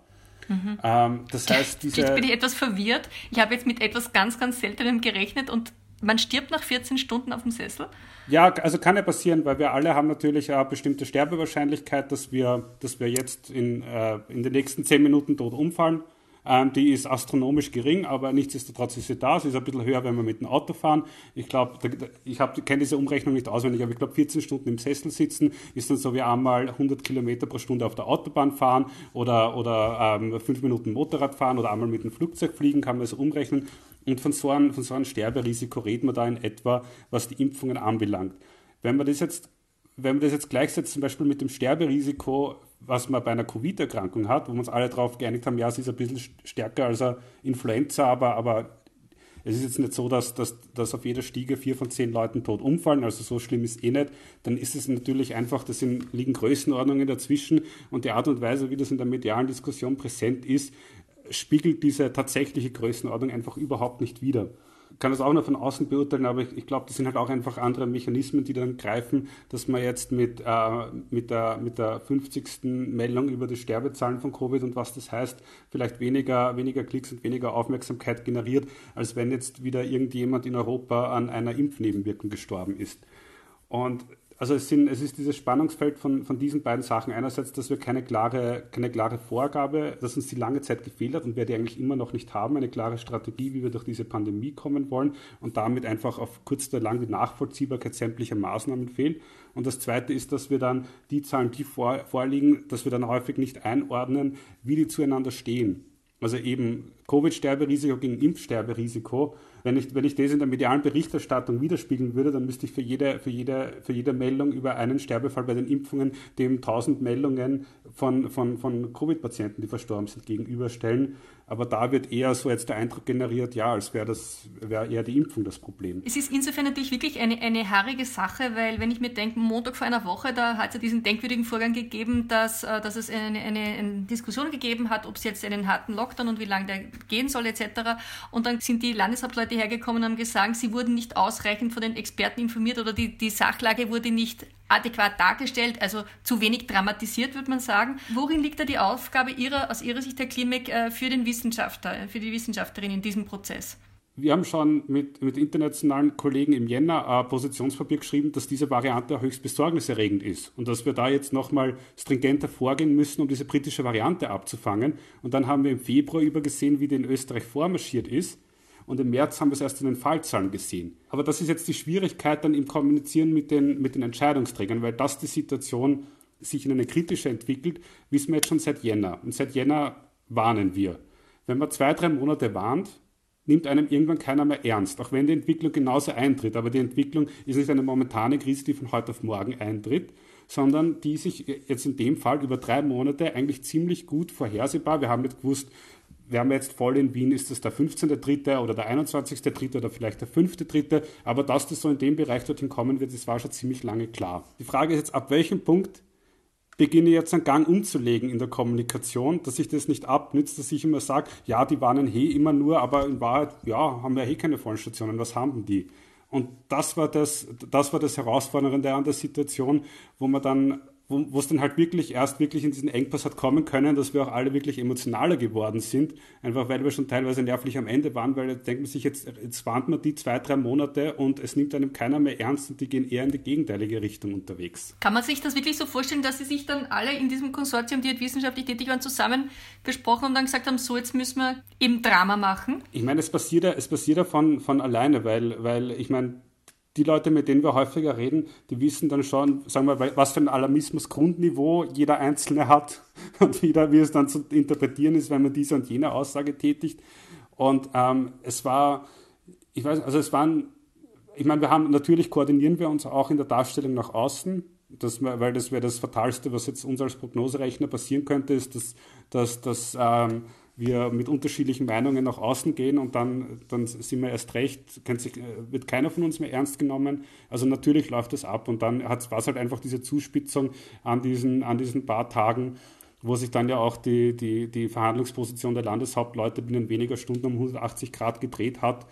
Mhm. Ähm, das heißt, diese. Jetzt bin ich etwas verwirrt. Ich habe jetzt mit etwas ganz, ganz Seltenem gerechnet und man stirbt nach 14 Stunden auf dem Sessel? Ja, also kann ja passieren, weil wir alle haben natürlich eine bestimmte Sterbewahrscheinlichkeit, dass wir, dass wir jetzt in, äh, in den nächsten 10 Minuten tot umfallen. Ähm, die ist astronomisch gering, aber nichtsdestotrotz ist sie da. Sie ist ein bisschen höher, wenn wir mit dem Auto fahren. Ich glaube, ich kenne diese Umrechnung nicht auswendig, aber ich glaube, 14 Stunden im Sessel sitzen ist dann so wie einmal 100 Kilometer pro Stunde auf der Autobahn fahren oder, oder ähm, fünf Minuten Motorrad fahren oder einmal mit dem Flugzeug fliegen, kann man so umrechnen. Und von so, einem, von so einem Sterberisiko reden wir da in etwa, was die Impfungen anbelangt. Wenn man das jetzt wenn man das jetzt gleichsetzt, zum Beispiel mit dem Sterberisiko was man bei einer Covid-Erkrankung hat, wo wir uns alle darauf geeinigt haben, ja, es ist ein bisschen stärker als eine Influenza, aber, aber es ist jetzt nicht so, dass, dass, dass auf jeder Stiege vier von zehn Leuten tot umfallen, also so schlimm ist eh nicht. Dann ist es natürlich einfach, da liegen Größenordnungen dazwischen und die Art und Weise, wie das in der medialen Diskussion präsent ist, spiegelt diese tatsächliche Größenordnung einfach überhaupt nicht wider kann das auch nur von außen beurteilen, aber ich, ich glaube, das sind halt auch einfach andere Mechanismen, die dann greifen, dass man jetzt mit, äh, mit, der, mit der 50. Meldung über die Sterbezahlen von Covid und was das heißt, vielleicht weniger, weniger Klicks und weniger Aufmerksamkeit generiert, als wenn jetzt wieder irgendjemand in Europa an einer Impfnebenwirkung gestorben ist. Und also es, sind, es ist dieses Spannungsfeld von, von diesen beiden Sachen. Einerseits, dass wir keine klare, keine klare Vorgabe, dass uns die lange Zeit gefehlt hat und wir die eigentlich immer noch nicht haben, eine klare Strategie, wie wir durch diese Pandemie kommen wollen und damit einfach auf kurz oder lang die Nachvollziehbarkeit sämtlicher Maßnahmen fehlt. Und das Zweite ist, dass wir dann die Zahlen, die vor, vorliegen, dass wir dann häufig nicht einordnen, wie die zueinander stehen. Also eben Covid-Sterberisiko gegen Impfsterberisiko Wenn ich, wenn ich das in der medialen Berichterstattung widerspiegeln würde, dann müsste ich für jede, für jede, für jede Meldung über einen Sterbefall bei den Impfungen dem 1000 Meldungen von, von, von Covid-Patienten, die verstorben sind, gegenüberstellen. Aber da wird eher so jetzt der Eindruck generiert, ja, als wäre das wäre eher die Impfung das Problem. Es ist insofern natürlich wirklich eine, eine haarige Sache, weil wenn ich mir denke, Montag vor einer Woche, da hat es ja diesen denkwürdigen Vorgang gegeben, dass, äh, dass es eine, eine, eine Diskussion gegeben hat, ob es jetzt einen harten Lockdown und wie lange der gehen soll etc. Und dann sind die Landeshauptleute hergekommen und haben gesagt, sie wurden nicht ausreichend von den Experten informiert oder die, die Sachlage wurde nicht adäquat dargestellt, also zu wenig dramatisiert, würde man sagen. Worin liegt da die Aufgabe Ihrer, aus Ihrer Sicht, Herr Klimek, äh, für den Wissenschaftler, für die Wissenschaftlerin in diesem Prozess? Wir haben schon mit, mit internationalen Kollegen im Jänner ein Positionspapier geschrieben, dass diese Variante höchst besorgniserregend ist und dass wir da jetzt nochmal stringenter vorgehen müssen, um diese britische Variante abzufangen. Und dann haben wir im Februar übergesehen, wie die in Österreich vormarschiert ist und im März haben wir es erst in den Fallzahlen gesehen. Aber das ist jetzt die Schwierigkeit dann im Kommunizieren mit den, mit den Entscheidungsträgern, weil das die Situation sich in eine kritische entwickelt, wissen wir jetzt schon seit Jänner. Und seit Jänner warnen wir. Wenn man zwei, drei Monate warnt, nimmt einem irgendwann keiner mehr ernst, auch wenn die Entwicklung genauso eintritt. Aber die Entwicklung ist nicht eine momentane Krise, die von heute auf morgen eintritt, sondern die sich jetzt in dem Fall über drei Monate eigentlich ziemlich gut vorhersehbar, wir haben nicht gewusst, wir haben jetzt voll in Wien, ist es der 15.3. oder der 21.3. oder vielleicht der 5.3. Aber dass das so in dem Bereich dorthin kommen wird, das war schon ziemlich lange klar. Die Frage ist jetzt, ab welchem Punkt beginne ich jetzt einen Gang umzulegen in der Kommunikation, dass ich das nicht abnütze, dass ich immer sage, ja, die warnen hey immer nur, aber in Wahrheit, ja, haben wir eh keine Vollstationen, was haben die? Und das war das, das war das Herausfordernde an der Situation, wo man dann wo es dann halt wirklich erst wirklich in diesen Engpass hat kommen können, dass wir auch alle wirklich emotionaler geworden sind, einfach weil wir schon teilweise nervlich am Ende waren, weil jetzt denkt man sich, jetzt, jetzt warnt man die zwei, drei Monate und es nimmt einem keiner mehr ernst und die gehen eher in die gegenteilige Richtung unterwegs. Kann man sich das wirklich so vorstellen, dass sie sich dann alle in diesem Konsortium, die halt wissenschaftlich tätig waren, zusammen besprochen und dann gesagt haben, so jetzt müssen wir eben Drama machen? Ich meine, es passiert ja, es passiert ja von, von alleine, weil, weil ich meine, die Leute, mit denen wir häufiger reden, die wissen dann schon, sagen wir, was für ein Alarmismus-Grundniveau jeder Einzelne hat und wieder, wie es dann zu interpretieren ist, wenn man diese und jene Aussage tätigt. Und ähm, es war, ich weiß, also es waren, ich meine, wir haben, natürlich koordinieren wir uns auch in der Darstellung nach außen, das, weil das wäre das Fatalste, was jetzt uns als Prognoserechner passieren könnte, ist, dass, dass, dass ähm, wir mit unterschiedlichen Meinungen nach außen gehen und dann, dann sind wir erst recht, sich, wird keiner von uns mehr ernst genommen. Also natürlich läuft das ab und dann war es halt einfach diese Zuspitzung an diesen, an diesen paar Tagen, wo sich dann ja auch die, die, die Verhandlungsposition der Landeshauptleute binnen weniger Stunden um 180 Grad gedreht hat.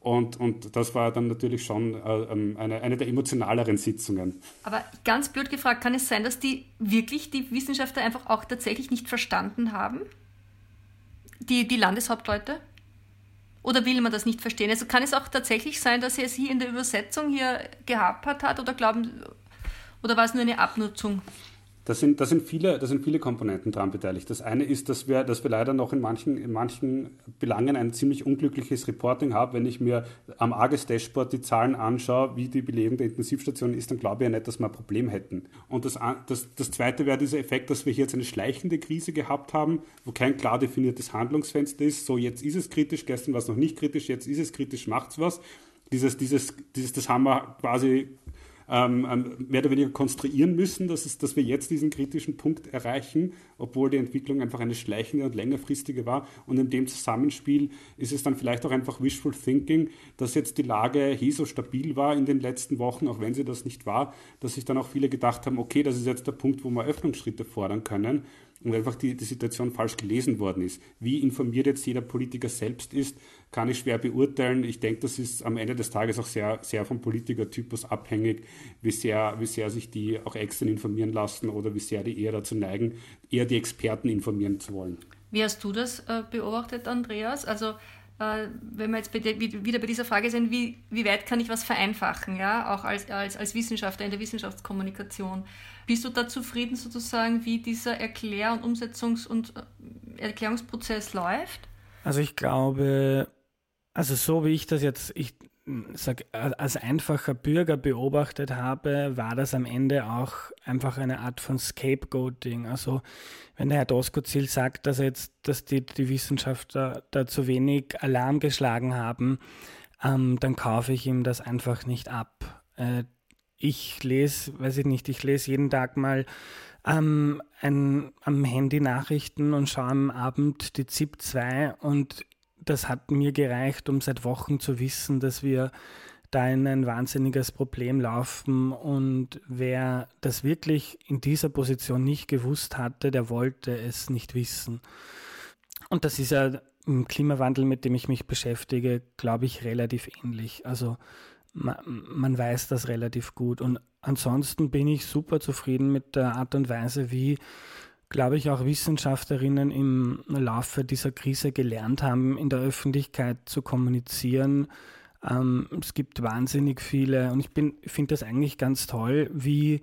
Und, und das war dann natürlich schon äh, ähm, eine, eine der emotionaleren Sitzungen. Aber ganz blöd gefragt, kann es sein, dass die wirklich die Wissenschaftler einfach auch tatsächlich nicht verstanden haben? Die, die Landeshauptleute? Oder will man das nicht verstehen? Also kann es auch tatsächlich sein, dass er sie in der Übersetzung hier gehapert hat oder glauben, oder war es nur eine Abnutzung? Da sind, da, sind viele, da sind viele Komponenten daran beteiligt. Das eine ist, dass wir, dass wir leider noch in manchen, in manchen Belangen ein ziemlich unglückliches Reporting haben. Wenn ich mir am AGES-Dashboard die Zahlen anschaue, wie die Belegung der Intensivstationen ist, dann glaube ich ja nicht, dass wir ein Problem hätten. Und das, das, das zweite wäre dieser Effekt, dass wir hier jetzt eine schleichende Krise gehabt haben, wo kein klar definiertes Handlungsfenster ist. So, jetzt ist es kritisch, gestern war es noch nicht kritisch, jetzt ist es kritisch, macht's was. Dieses, dieses, dieses, das haben wir quasi ähm, ähm, mehr oder weniger konstruieren müssen, dass, es, dass wir jetzt diesen kritischen Punkt erreichen, obwohl die Entwicklung einfach eine schleichende und längerfristige war. Und in dem Zusammenspiel ist es dann vielleicht auch einfach wishful thinking, dass jetzt die Lage hier so stabil war in den letzten Wochen, auch wenn sie das nicht war, dass sich dann auch viele gedacht haben, okay, das ist jetzt der Punkt, wo wir Öffnungsschritte fordern können und einfach die, die Situation falsch gelesen worden ist. Wie informiert jetzt jeder Politiker selbst ist, kann ich schwer beurteilen. Ich denke, das ist am Ende des Tages auch sehr, sehr vom Politikertypus abhängig, wie sehr, wie sehr sich die auch extern informieren lassen oder wie sehr die eher dazu neigen, eher die Experten informieren zu wollen. Wie hast du das äh, beobachtet, Andreas? Also äh, wenn wir jetzt bei der, wieder bei dieser Frage sind, wie, wie weit kann ich was vereinfachen, ja, auch als, als, als Wissenschaftler in der Wissenschaftskommunikation. Bist du da zufrieden sozusagen, wie dieser Erklär- und Umsetzungs- und äh, Erklärungsprozess läuft? Also ich glaube, also so wie ich das jetzt, ich sag, als einfacher Bürger beobachtet habe, war das am Ende auch einfach eine Art von Scapegoating. Also wenn der Herr Doskozil sagt, dass jetzt, dass die, die Wissenschaftler da zu wenig Alarm geschlagen haben, ähm, dann kaufe ich ihm das einfach nicht ab. Äh, ich lese, weiß ich nicht, ich lese jeden Tag mal ähm, ein, am Handy Nachrichten und schaue am Abend die ZIP 2 und das hat mir gereicht, um seit Wochen zu wissen, dass wir da in ein wahnsinniges Problem laufen und wer das wirklich in dieser Position nicht gewusst hatte, der wollte es nicht wissen. Und das ist ja im Klimawandel, mit dem ich mich beschäftige, glaube ich, relativ ähnlich. Also man, weiß das relativ gut. Und ansonsten bin ich super zufrieden mit der Art und Weise, wie glaube ich, auch Wissenschaftlerinnen im Laufe dieser Krise gelernt haben, in der Öffentlichkeit zu kommunizieren. Ähm, es gibt wahnsinnig viele und ich finde das eigentlich ganz toll, wie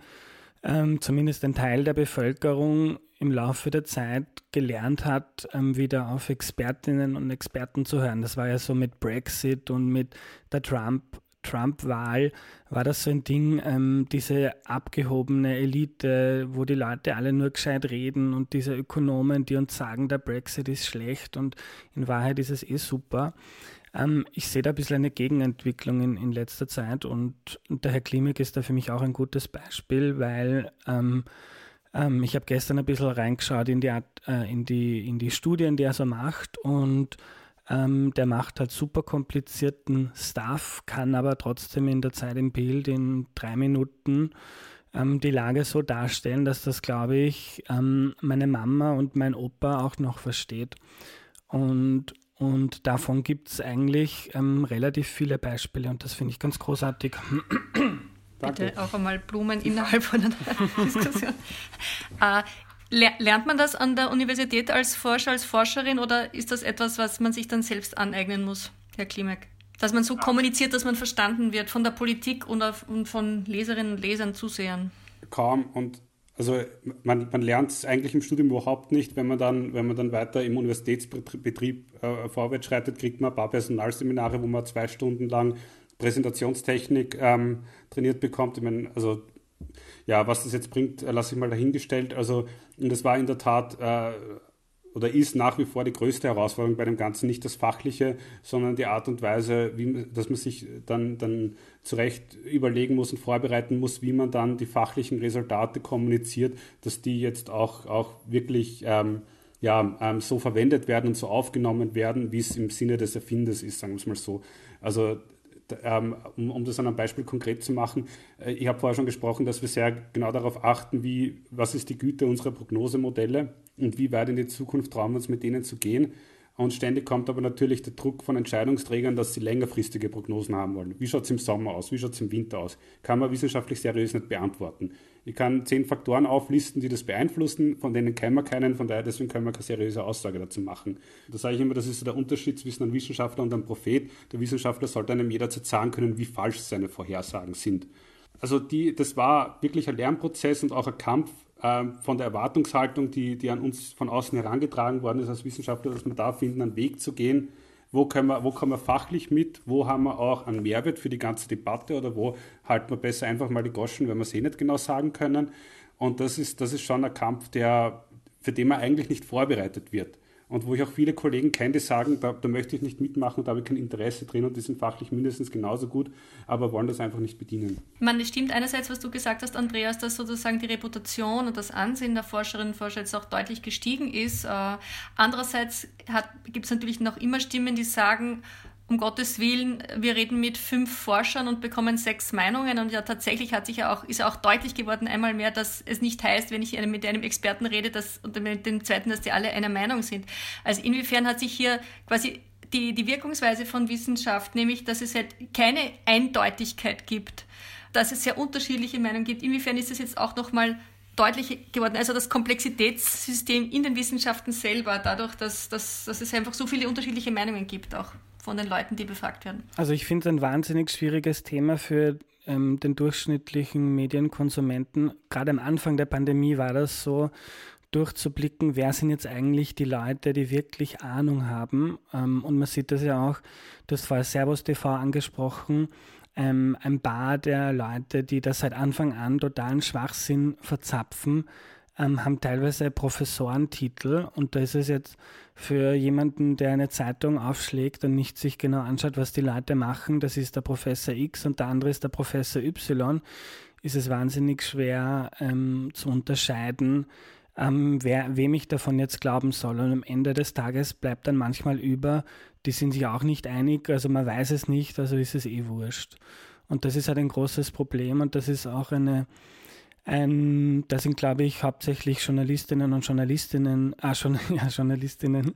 ähm, zumindest ein Teil der Bevölkerung im Laufe der Zeit gelernt hat, ähm, wieder auf Expertinnen und Experten zu hören. Das war ja so mit Brexit und mit der Trump Trump-Wahl war das so ein Ding, ähm, diese abgehobene Elite, wo die Leute alle nur gescheit reden und diese Ökonomen, die uns sagen, der Brexit ist schlecht und in Wahrheit ist es eh super. Ähm, ich sehe da ein bisschen eine Gegenentwicklung in, in letzter Zeit und, der Herr Klimek ist da für mich auch ein gutes Beispiel, weil ähm, ähm ich habe gestern ein bisschen reingeschaut in die, äh, in, die, in die Studien, die er so macht und ähm, der macht halt super komplizierten Stuff, kann aber trotzdem in der Zeit im Bild in drei Minuten ähm, die Lage so darstellen, dass das, glaube ich, ähm, meine Mama und mein Opa auch noch versteht. Und, und davon gibt es eigentlich ähm, relativ viele Beispiele und das finde ich ganz großartig. Bitte auch einmal Blumen innerhalb von einer Diskussion. äh, Lernt man das an der Universität als Forscher, als Forscherin oder ist das etwas, was man sich dann selbst aneignen muss, Herr Klimek? Dass man so kommuniziert, dass man verstanden wird von der Politik und von Leserinnen und Lesern, Zusehern? Kaum. Und also man, man lernt es eigentlich im Studium überhaupt nicht. Wenn man dann, wenn man dann weiter im Universitätsbetrieb äh, vorwärts schreitet, kriegt man ein paar Personalseminare, wo man zwei Stunden lang Präsentationstechnik ähm, trainiert bekommt. Ich meine, also ja, was das jetzt bringt, äh, lasse ich mal dahingestellt. Also, und das war in der Tat äh, oder ist nach wie vor die größte Herausforderung bei dem Ganzen, nicht das Fachliche, sondern die Art und Weise, wie, dass man sich dann, dann zurecht überlegen muss und vorbereiten muss, wie man dann die fachlichen Resultate kommuniziert, dass die jetzt auch, auch wirklich ähm, ja, ähm, so verwendet werden und so aufgenommen werden, wie es im Sinne des Erfinders ist, sagen wir es mal so. Also um, um, das an einem Beispiel konkret zu machen, äh, ich habe vorher schon gesprochen, dass wir sehr genau darauf achten, wie, was ist die Güte unserer Prognosemodelle und wie weit in die Zukunft trauen wir uns mit denen zu gehen. Und ständig kommt aber natürlich der Druck von Entscheidungsträgern, dass sie längerfristige Prognosen haben wollen. Wie schaut es im Sommer aus? Wie schaut es im Winter aus? Kann man wissenschaftlich seriös nicht beantworten. Ich kann zehn Faktoren auflisten, die das beeinflussen, von denen kennen wir keinen, von daher deswegen können wir keine seriöse Aussage dazu machen. Da sage ich immer, das ist so der Unterschied zwischen einem Wissenschaftler und einem Prophet. Der Wissenschaftler sollte einem jederzeit sagen können, wie falsch seine Vorhersagen sind. Also die, das war wirklich ein Lernprozess und auch ein Kampf ähm, von der Erwartungshaltung, die, die an uns von außen herangetragen worden ist als Wissenschaftler, dass wir da finden, einen Weg zu gehen, wo können, wir, wo kommen wir fachlich mit, wo haben wir auch einen Mehrwert für die ganze Debatte oder wo halten wir besser einfach mal die Goschen, wenn wir es eh nicht genau sagen können. Und das ist, das ist schon ein Kampf, der, für den man eigentlich nicht vorbereitet wird und wo ich auch viele Kollegen kenne, die sagen, da, da, möchte ich nicht mitmachen, da habe ich kein Interesse drin und die sind fachlich mindestens genauso gut, aber wollen das einfach nicht bedienen. Es stimmt einerseits, was du gesagt hast, Andreas, dass sozusagen die Reputation und das Ansehen der Forscherinnen und Forscher jetzt auch deutlich gestiegen ist. Äh, andererseits gibt es natürlich noch immer Stimmen, die sagen, um Gottes Willen, wir reden mit fünf Forschern und bekommen sechs Meinungen. Und ja, tatsächlich hat sich ja auch, ist ja auch deutlich geworden einmal mehr, dass es nicht heißt, wenn ich mit einem Experten rede, dass, und mit dem zweiten, dass die alle einer Meinung sind. Also inwiefern hat sich hier quasi die, die Wirkungsweise von Wissenschaft, nämlich, dass es halt keine Eindeutigkeit gibt, dass es sehr unterschiedliche Meinungen gibt. Inwiefern ist das jetzt auch nochmal deutlich geworden. Also das Komplexitätssystem in den Wissenschaften selber, dadurch, dass, dass, dass es einfach so viele unterschiedliche Meinungen gibt auch von den Leuten, die befragt werden? Also ich finde es ein wahnsinnig schwieriges Thema für ähm, den durchschnittlichen Medienkonsumenten. Gerade am Anfang der Pandemie war das so, durchzublicken, wer sind jetzt eigentlich die Leute, die wirklich Ahnung haben. Ähm, und man sieht das ja auch, hast vorher Servus TV angesprochen, ähm, ein paar der Leute, die das seit Anfang an totalen Schwachsinn verzapfen, ähm, haben teilweise Professorentitel und da ist es jetzt für jemanden, der eine Zeitung aufschlägt und nicht sich genau anschaut, was die Leute machen, das ist der Professor X und der andere ist der Professor Y, ist es wahnsinnig schwer ähm, zu unterscheiden, ähm, wer, wem ich davon jetzt glauben soll. Und am Ende des Tages bleibt dann manchmal über, die sind sich auch nicht einig, also man weiß es nicht, also ist es eh wurscht. Und das ist halt ein großes Problem und das ist auch eine, ein, da sind, glaube ich, hauptsächlich Journalistinnen und Journalistinnen, ah, schon, ja, Journalistinnen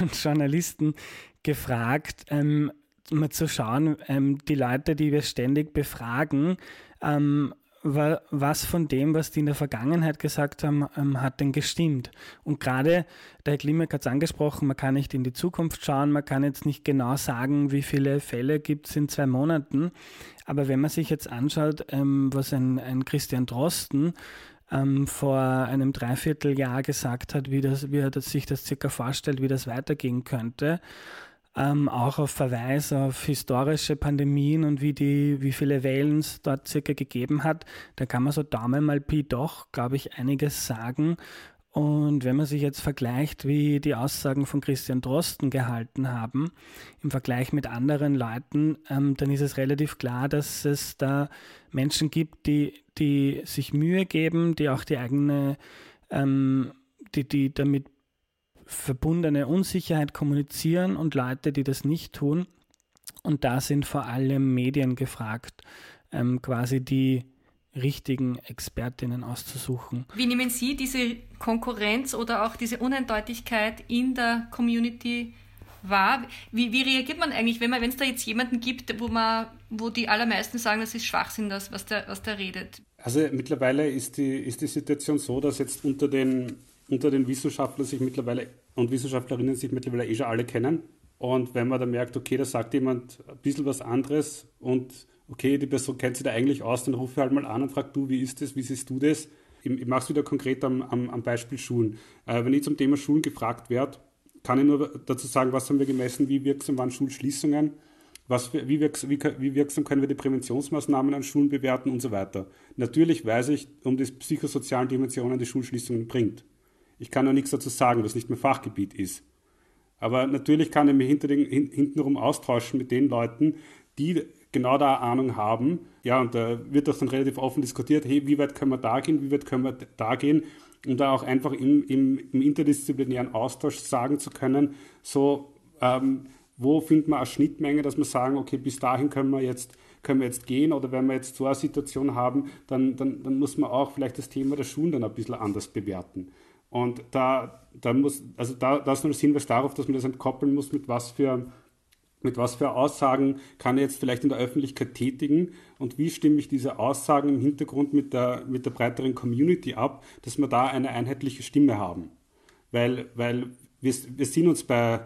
und Journalisten gefragt, ähm, mal zu schauen, ähm, die Leute, die wir ständig befragen, ähm, was von dem, was die in der Vergangenheit gesagt haben, ähm, hat denn gestimmt? Und gerade, der Herr Klimek hat es angesprochen, man kann nicht in die Zukunft schauen, man kann jetzt nicht genau sagen, wie viele Fälle gibt es in zwei Monaten. Aber wenn man sich jetzt anschaut, ähm, was ein, ein Christian Drosten ähm, vor einem Dreivierteljahr gesagt hat, wie, das, wie er sich das circa vorstellt, wie das weitergehen könnte, ähm, auch auf Verweis auf historische Pandemien und wie, die, wie viele Wellen es dort circa gegeben hat, da kann man so Daumen mal Pi doch, glaube ich, einiges sagen. Und wenn man sich jetzt vergleicht, wie die Aussagen von Christian Drosten gehalten haben, im Vergleich mit anderen Leuten, ähm, dann ist es relativ klar, dass es da Menschen gibt, die, die sich Mühe geben, die auch die eigene, ähm, die, die damit verbundene Unsicherheit kommunizieren und Leute, die das nicht tun. Und da sind vor allem Medien gefragt, ähm, quasi die richtigen Expertinnen auszusuchen. Wie nehmen Sie diese Konkurrenz oder auch diese Uneindeutigkeit in der Community wahr? Wie, wie reagiert man eigentlich, wenn es da jetzt jemanden gibt, wo man, wo die allermeisten sagen, das ist Schwachsinn, das, was der, was der redet? Also mittlerweile ist die, ist die Situation so, dass jetzt unter den unter den Wissenschaftlern sich mittlerweile und Wissenschaftlerinnen sich mittlerweile eh schon alle kennen. Und wenn man dann merkt, okay, da sagt jemand ein bisschen was anderes und okay, die Person kennt sich da eigentlich aus, dann rufe ich halt mal an und frage, du, wie ist das, wie siehst du das? Ich, ich mache es wieder konkret am, am, am Beispiel Schulen. Äh, wenn ich zum Thema Schulen gefragt werde, kann ich nur dazu sagen, was haben wir gemessen, wie wirksam waren Schulschließungen, was, wie, wirks, wie, wie, wirksam können wir die Präventionsmaßnahmen an Schulen bewerten und so weiter. Natürlich weiß ich um die psychosozialen Dimensionen, die Schulschließungen bringt. Ich kann ja nichts dazu sagen, was nicht mein Fachgebiet ist. Aber natürlich kann ich mich hinter den, hintenrum austauschen mit den Leuten, die genau da Ahnung haben. Ja, und da wird das dann relativ offen diskutiert, hey, wie weit können wir da gehen, wie weit können wir da gehen, um da auch einfach im, im, im interdisziplinären Austausch sagen zu können, so, ähm, wo findet man eine Schnittmenge, dass wir sagen, okay, bis dahin können wir jetzt, können wir jetzt gehen oder wenn wir jetzt so eine Situation haben, dann, dann, dann muss man auch vielleicht das Thema der Schulen dann ein bisschen anders bewerten. Und da, da muss, also da, das nur das Hinweis darauf, dass man das entkoppeln muss, mit was für, mit was für Aussagen kann er jetzt vielleicht in der Öffentlichkeit tätigen und wie stimme ich diese Aussagen im Hintergrund mit der, mit der breiteren Community ab, dass wir da eine einheitliche Stimme haben. Weil, weil wir, wir sind uns bei,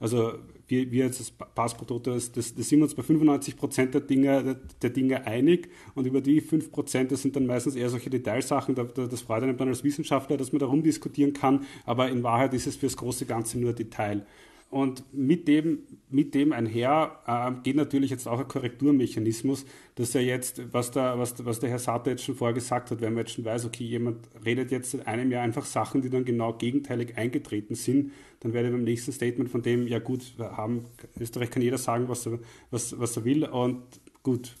also wir, wir als Passport, das, sind wir uns bei 95 Prozent der Dinge, der Dinge einig und über die 5 Prozent, das sind dann meistens eher solche Detailsachen, da, da, das freut einem dann als Wissenschaftler, dass man darum diskutieren kann, aber in Wahrheit ist es für das große Ganze nur Detail. Und mit dem, mit dem einher äh, geht natürlich jetzt auch ein Korrekturmechanismus, dass er jetzt, was der, was, was der Herr Sater jetzt schon vorher gesagt hat, wenn man jetzt schon weiß, okay, jemand redet jetzt seit einem Jahr einfach Sachen, die dann genau gegenteilig eingetreten sind, dann werde ich beim nächsten Statement von dem, ja gut, haben, Österreich kann jeder sagen, was er, was, was er will und gut,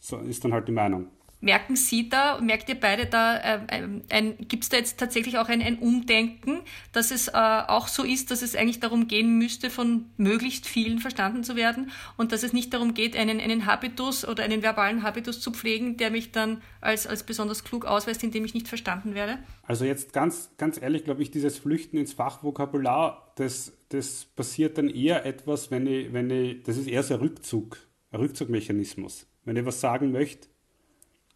so ist dann halt die Meinung. Merken Sie da, merkt ihr beide da, äh, gibt es da jetzt tatsächlich auch ein, ein Umdenken, dass es äh, auch so ist, dass es eigentlich darum gehen müsste, von möglichst vielen verstanden zu werden und dass es nicht darum geht, einen, einen Habitus oder einen verbalen Habitus zu pflegen, der mich dann als, als besonders klug ausweist, indem ich nicht verstanden werde? Also jetzt ganz, ganz ehrlich, glaube ich, dieses Flüchten ins Fachvokabular, das, das passiert dann eher etwas, wenn ich, wenn ich, das ist eher so ein Rückzug, ein Rückzugmechanismus. Wenn ich was sagen möchte,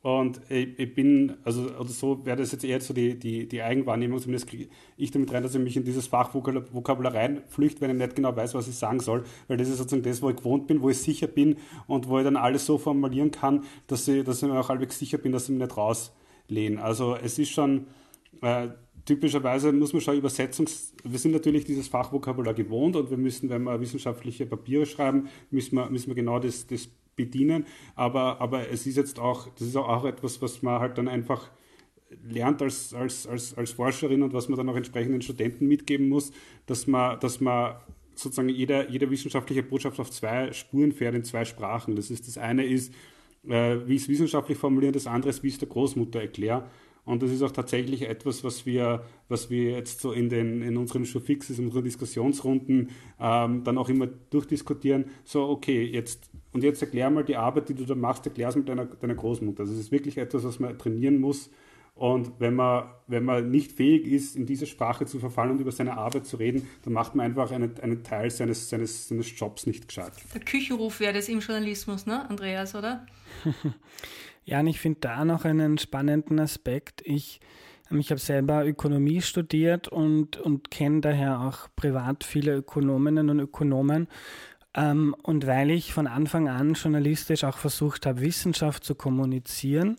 und ich, ich, bin, also oder so wäre das jetzt eher so die, die, die Eigenwahrnehmung, zumindest kriege ich damit rein, dass ich mich in dieses Fachvokabular reinflüchte, wenn ich nicht genau weiß, was ich sagen soll, weil das ist sozusagen das, wo ich gewohnt bin, wo ich sicher bin und wo ich dann alles so formulieren kann, dass ich, dass ich mir auch halbwegs sicher bin, dass ich mich nicht rauslehne. Also es ist schon, äh, typischerweise muss man schon Übersetzungs... Wir sind natürlich dieses Fachvokabular gewohnt und wir müssen, wenn wir wissenschaftliche Papiere schreiben, müssen wir, müssen wir genau das, das bedienen. Aber, aber es ist jetzt auch, das ist auch etwas, was man halt dann einfach lernt als, als, als, als Forscherin und was man dann auch entsprechenden Studenten mitgeben muss, dass man, dass man sozusagen jeder, jeder wissenschaftliche Botschaft auf zwei Spuren fährt, in zwei Sprachen. Das ist das eine ist, äh, wie ich es wissenschaftlich formuliere, das andere ist, wie ich es der Großmutter erkläre. Und das ist auch tatsächlich etwas, was wir, was wir jetzt so in, den, in unseren Showfixes, in unseren Diskussionsrunden ähm, dann auch immer durchdiskutieren. So, okay, jetzt, und jetzt erklär mal die Arbeit, die du da machst, erklär es mit deiner, deiner Großmutter. Also es ist wirklich etwas, was man trainieren muss, und wenn man, wenn man nicht fähig ist, in diese Sprache zu verfallen und über seine Arbeit zu reden, dann macht man einfach einen, einen Teil seines, seines, seines Jobs nicht gescheit. Der Küchenruf wäre das im Journalismus, ne, Andreas, oder? ja, und ich finde da noch einen spannenden Aspekt. Ich, ich habe selber Ökonomie studiert und, und kenne daher auch privat viele Ökonominnen und Ökonomen. Ähm, und weil ich von Anfang an journalistisch auch versucht habe, Wissenschaft zu kommunizieren,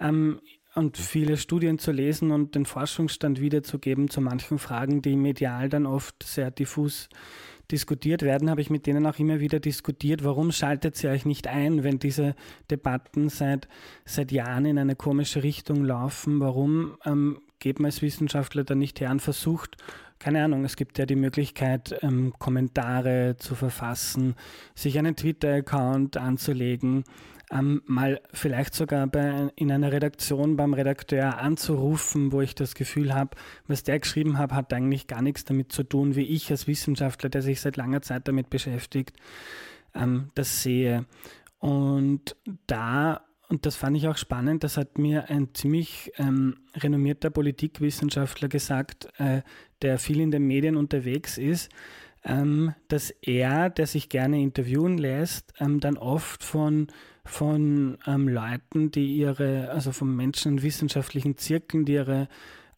ähm, und viele Studien zu lesen und den Forschungsstand wiederzugeben zu manchen Fragen, die medial dann oft sehr diffus diskutiert werden, habe ich mit denen auch immer wieder diskutiert, warum schaltet ihr euch nicht ein, wenn diese Debatten seit, seit Jahren in eine komische Richtung laufen? Warum ähm, geht man als Wissenschaftler dann nicht her und versucht, keine Ahnung, es gibt ja die Möglichkeit, ähm, Kommentare zu verfassen, sich einen Twitter-Account anzulegen, ähm, mal vielleicht sogar bei, in einer Redaktion beim Redakteur anzurufen, wo ich das Gefühl habe, was der geschrieben hat, hat eigentlich gar nichts damit zu tun, wie ich als Wissenschaftler, der sich seit langer Zeit damit beschäftigt, ähm, das sehe. Und da und das fand ich auch spannend, das hat mir ein ziemlich ähm, renommierter Politikwissenschaftler gesagt, äh, der viel in den Medien unterwegs ist, ähm, dass er, der sich gerne interviewen lässt, ähm, dann oft von von ähm, Leuten, die ihre, also von Menschen in wissenschaftlichen Zirkeln, die ihre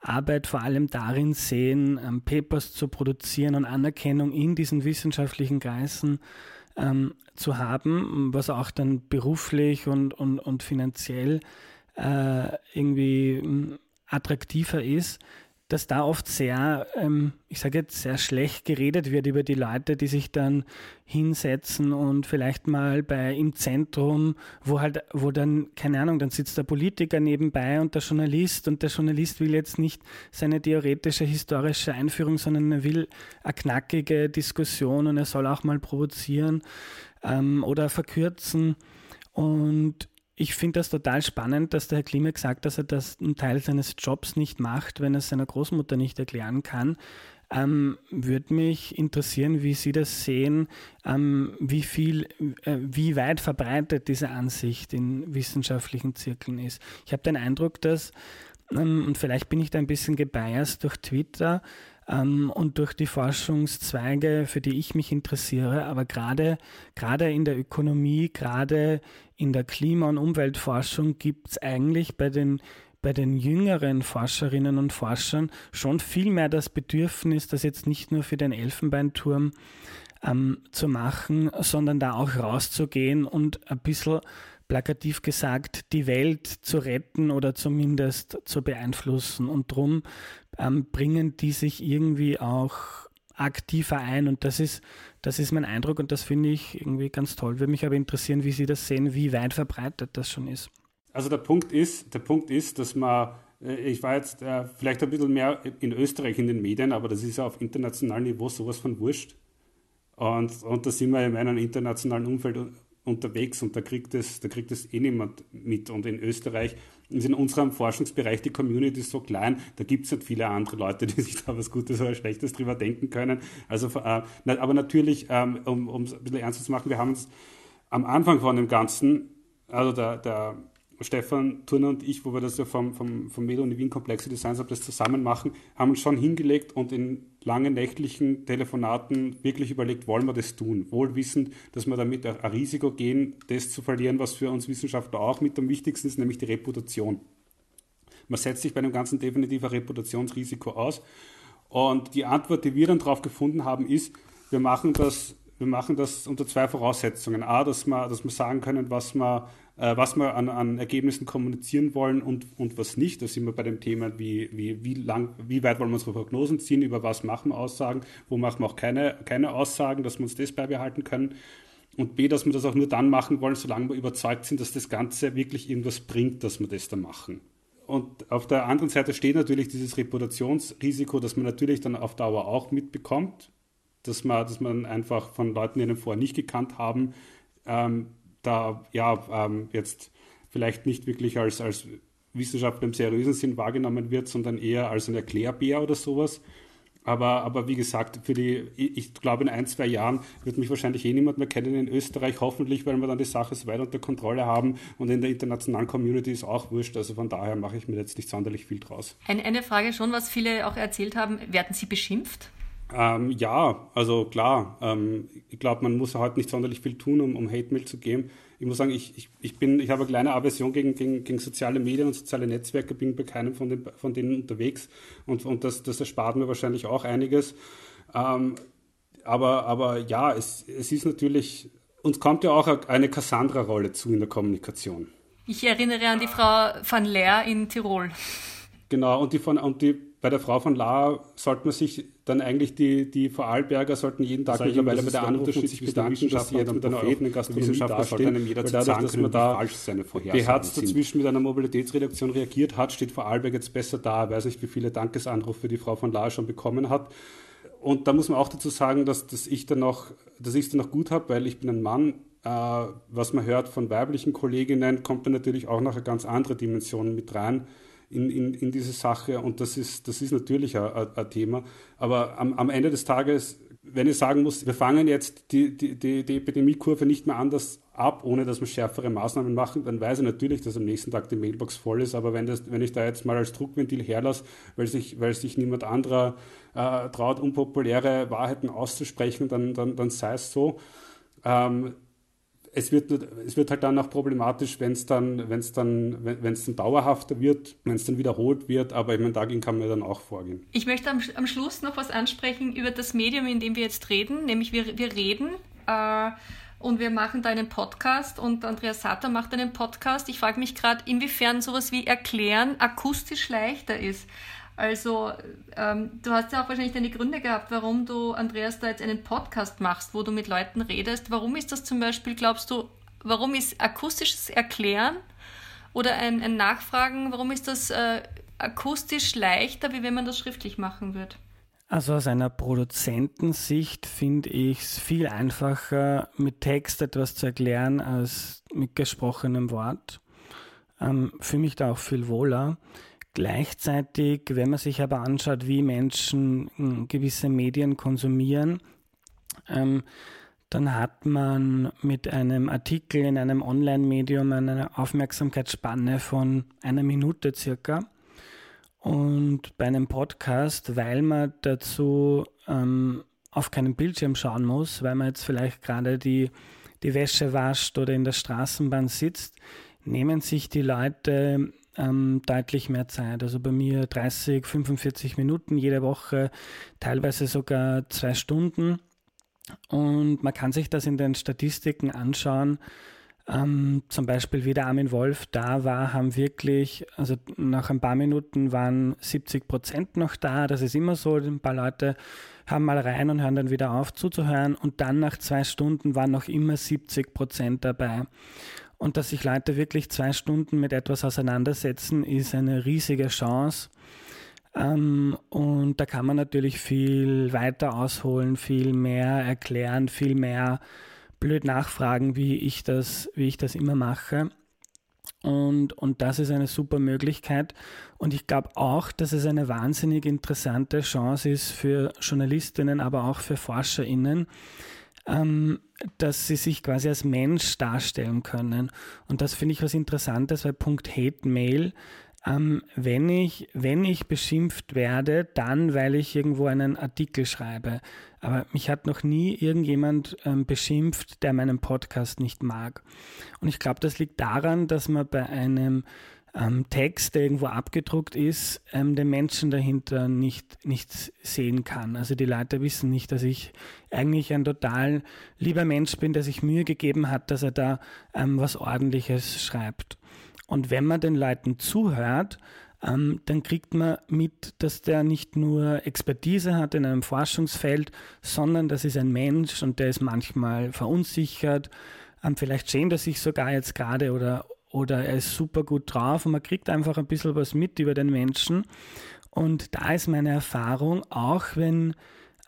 Arbeit vor allem darin sehen, ähm, Papers zu produzieren und Anerkennung in diesen wissenschaftlichen Kreisen ähm, zu haben, was auch dann beruflich und, und, und finanziell äh, irgendwie ähm, attraktiver ist, dass da oft sehr, ähm, ich sage jetzt, sehr schlecht geredet wird über die Leute, die sich dann hinsetzen und vielleicht mal bei im Zentrum, wo halt, wo dann, keine Ahnung, dann sitzt der Politiker nebenbei und der Journalist und der Journalist will jetzt nicht seine theoretische historische Einführung, sondern er will eine knackige Diskussion und er soll auch mal provozieren ähm, oder verkürzen. Und ich finde das total spannend, dass der Herr Klima hat, dass er das einen Teil seines Jobs nicht macht, wenn er es seiner Großmutter nicht erklären kann. Ähm, Würde mich interessieren, wie Sie das sehen, ähm, wie viel, äh, wie weit verbreitet diese Ansicht in wissenschaftlichen Zirkeln ist. Ich habe den Eindruck, dass, ähm, und vielleicht bin ich da ein bisschen gebiased durch Twitter, ähm, und durch die Forschungszweige, für die ich mich interessiere. Aber gerade, gerade in der Ökonomie, gerade in der Klima- und Umweltforschung gibt es eigentlich bei den bei den jüngeren Forscherinnen und Forschern schon viel mehr das Bedürfnis, das jetzt nicht nur für den Elfenbeinturm ähm, zu machen, sondern da auch rauszugehen und ein bisschen plakativ gesagt, die Welt zu retten oder zumindest zu beeinflussen. Und darum ähm, bringen die sich irgendwie auch aktiver ein. Und das ist, das ist mein Eindruck und das finde ich irgendwie ganz toll. Würde mich aber interessieren, wie Sie das sehen, wie weit verbreitet das schon ist. Also der Punkt ist, der Punkt ist, dass man, äh, ich war jetzt äh, vielleicht ein bisschen mehr in Österreich in den Medien, aber das ist ja auf internationalem Niveau sowas von wurscht. Und, und da sind wir in einem internationalen Umfeld unterwegs und da kriegt es, da kriegt es eh niemand mit. Und in Österreich ist in unserem Forschungsbereich die Community so klein, da gibt es nicht viele andere Leute, die sich da was Gutes oder Schlechtes drüber denken können. Also, äh, aber natürlich, ähm, um es ein bisschen ernst zu machen, wir haben uns am Anfang von dem Ganzen, also der, der Stefan Turner und ich, wo wir das ja vom, vom, vom Medo und Wien Complexity Designs Lab das zusammen machen, haben uns schon hingelegt und in langen nächtlichen Telefonaten wirklich überlegt, wollen wir das tun? Wohl wissend, dass wir damit ein Risiko gehen, das zu verlieren, was für uns Wissenschaftler auch mit am wichtigsten ist, nämlich die Reputation. Man setzt sich bei dem Ganzen definitiv ein Reputationsrisiko aus. Und die Antwort, die wir dann darauf gefunden haben, ist, wir machen das, wir machen das unter zwei Voraussetzungen. A, dass wir, dass wir sagen können, was wir äh, was wir an, an, Ergebnissen kommunizieren wollen und, und was nicht. Da sind wir bei dem Thema, wie, wie, wie, lang, wie weit wollen wir unsere Prognosen ziehen, über was machen wir Aussagen, wo machen wir auch keine, keine Aussagen, dass wir uns das beibehalten können. Und B, dass wir das auch nur dann machen wollen, solange wir überzeugt sind, dass das Ganze wirklich irgendwas bringt, dass wir das da machen. und auf der anderen Seite steht natürlich dieses Reputationsrisiko, das man natürlich dann auf Dauer auch mitbekommt, dass man, dass man einfach von Leuten, die einen vorher nicht gekannt haben, ähm, da ja ähm, jetzt vielleicht nicht wirklich als, als Wissenschaftler im seriösen Sinn wahrgenommen wird, sondern eher als ein Erklärbär oder sowas. Aber, aber wie gesagt, für die, ich glaube, in ein, zwei Jahren wird mich wahrscheinlich eh niemand mehr kennen in Österreich, hoffentlich, weil wir dann die Sache so weit unter Kontrolle haben und in der internationalen Community ist auch wurscht. Also von daher mache ich mir jetzt nicht sonderlich viel draus. Eine, eine Frage schon, was viele auch erzählt haben, werden Sie beschimpft? Ähm, ja, also klar. Ähm, ich glaube, man muss heute nicht sonderlich viel tun, um, um Hate-Mail zu geben ich muss sagen, ich, ich, ich, bin, ich habe eine kleine Aversion gegen, gegen, gegen soziale Medien und soziale Netzwerke, bin bei keinem von, den, von denen unterwegs und, und das, das erspart mir wahrscheinlich auch einiges. Ähm, aber, aber ja, es, es ist natürlich, uns kommt ja auch eine Cassandra-Rolle zu in der Kommunikation. Ich erinnere an die Frau van Leer in Tirol. Genau, und die, von, und die bei der Frau von Lahr sollte man sich dann eigentlich die, die Vorarlberger sollten jeden Tag mittlerweile bei der Anrufung sich bedanken, dass sie jetzt mit einer offenen Gastronomie sollte einem jeder zu sagen, dass man da falsch seine Beherz dazwischen mit einer Mobilitätsredaktion reagiert hat, steht Vorarlberg jetzt besser da. Ich weiß nicht, wie viele Dankesanrufe die Frau von Lahr schon bekommen hat. Und da muss man auch dazu sagen, dass, dass ich dann noch, dass ich es dann noch gut habe, weil ich bin ein Mann. Äh, was man hört von weiblichen Kolleginnen, kommt dann natürlich auch noch eine ganz andere Dimension mit rein in, in, in diese Sache und das ist, das ist natürlich ein, ein Thema. Aber am, am Ende des Tages, wenn ich sagen muss, wir fangen jetzt die, die, die, die Epidemiekurve nicht mehr anders ab, ohne dass wir schärfere Maßnahmen machen, dann weiß ich natürlich, dass am nächsten Tag die Mailbox voll ist. Aber wenn, das, wenn ich da jetzt mal als Druckventil herlasse, weil sich, weil sich niemand anderer äh, traut, unpopuläre Wahrheiten auszusprechen, dann, dann, dann sei es so. Ähm, es wird, es wird halt dann auch problematisch, wenn es dann, wenn's dann, wenn dann dauerhafter wird, wenn es dann wiederholt wird, aber ich meine, dagegen kann man dann auch vorgehen. Ich möchte am, am Schluss noch was ansprechen über das Medium, in dem wir jetzt reden, nämlich wir, wir reden äh, und wir machen da einen Podcast und Andreas Satter macht einen Podcast. Ich frage mich gerade, inwiefern sowas wie Erklären akustisch leichter ist. Also, ähm, du hast ja auch wahrscheinlich deine Gründe gehabt, warum du, Andreas, da jetzt einen Podcast machst, wo du mit Leuten redest. Warum ist das zum Beispiel, glaubst du, warum ist akustisches Erklären oder ein, ein Nachfragen, warum ist das äh, akustisch leichter, wie wenn man das schriftlich machen würde? Also aus einer Produzentensicht finde ich es viel einfacher, mit Text etwas zu erklären, als mit gesprochenem Wort. Ähm, für mich da auch viel wohler. Gleichzeitig, wenn man sich aber anschaut, wie Menschen hm, gewisse Medien konsumieren, ähm, dann hat man mit einem Artikel in einem Online-Medium eine Aufmerksamkeitsspanne von einer Minute circa. Und bei einem Podcast, weil man dazu ähm, auf keinen Bildschirm schauen muss, weil man jetzt vielleicht gerade die, die Wäsche wascht oder in der Straßenbahn sitzt, nehmen sich die Leute ähm, deutlich mehr Zeit. Also bei mir 30, 45 Minuten jede Woche, teilweise sogar zwei Stunden. Und man kann sich das in den Statistiken anschauen. Ähm, zum Beispiel wie der Armin Wolf da war, haben wirklich, also nach ein paar Minuten waren 70 Prozent noch da. Das ist immer so. Ein paar Leute haben mal rein und hören dann wieder auf zuzuhören. Und dann nach zwei Stunden waren noch immer 70 Prozent dabei. Und dass sich Leute wirklich zwei Stunden mit etwas auseinandersetzen, ist eine riesige Chance. Ähm, und da kann man natürlich viel weiter ausholen, viel mehr erklären, viel mehr blöd nachfragen, wie ich das, wie ich das immer mache. Und, und das ist eine super Möglichkeit. Und ich glaube auch, dass es eine wahnsinnig interessante Chance ist für Journalistinnen, aber auch für ForscherInnen, ähm, dass sie sich quasi als Mensch darstellen können. Und das finde ich was Interessantes, weil Punkt Hate Mail, ähm, wenn, ich, wenn ich beschimpft werde, dann, weil ich irgendwo einen Artikel schreibe. Aber mich hat noch nie irgendjemand ähm, beschimpft, der meinen Podcast nicht mag. Und ich glaube, das liegt daran, dass man bei einem ähm, Text, der irgendwo abgedruckt ist, ähm, den Menschen dahinter nicht, nicht sehen kann. Also die Leute wissen nicht, dass ich eigentlich ein total lieber Mensch bin, der sich Mühe gegeben hat, dass er da ähm, was Ordentliches schreibt. Und wenn man den Leuten zuhört, ähm, dann kriegt man mit, dass der nicht nur Expertise hat in einem Forschungsfeld, sondern das ist ein Mensch und der ist manchmal verunsichert. Ähm, vielleicht schämt er sich sogar jetzt gerade oder oder er ist super gut drauf und man kriegt einfach ein bisschen was mit über den Menschen. Und da ist meine Erfahrung, auch wenn,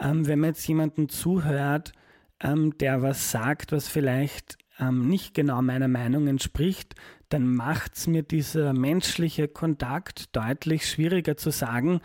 ähm, wenn man jetzt jemanden zuhört, ähm, der was sagt, was vielleicht ähm, nicht genau meiner Meinung entspricht, dann macht es mir dieser menschliche Kontakt deutlich schwieriger zu sagen,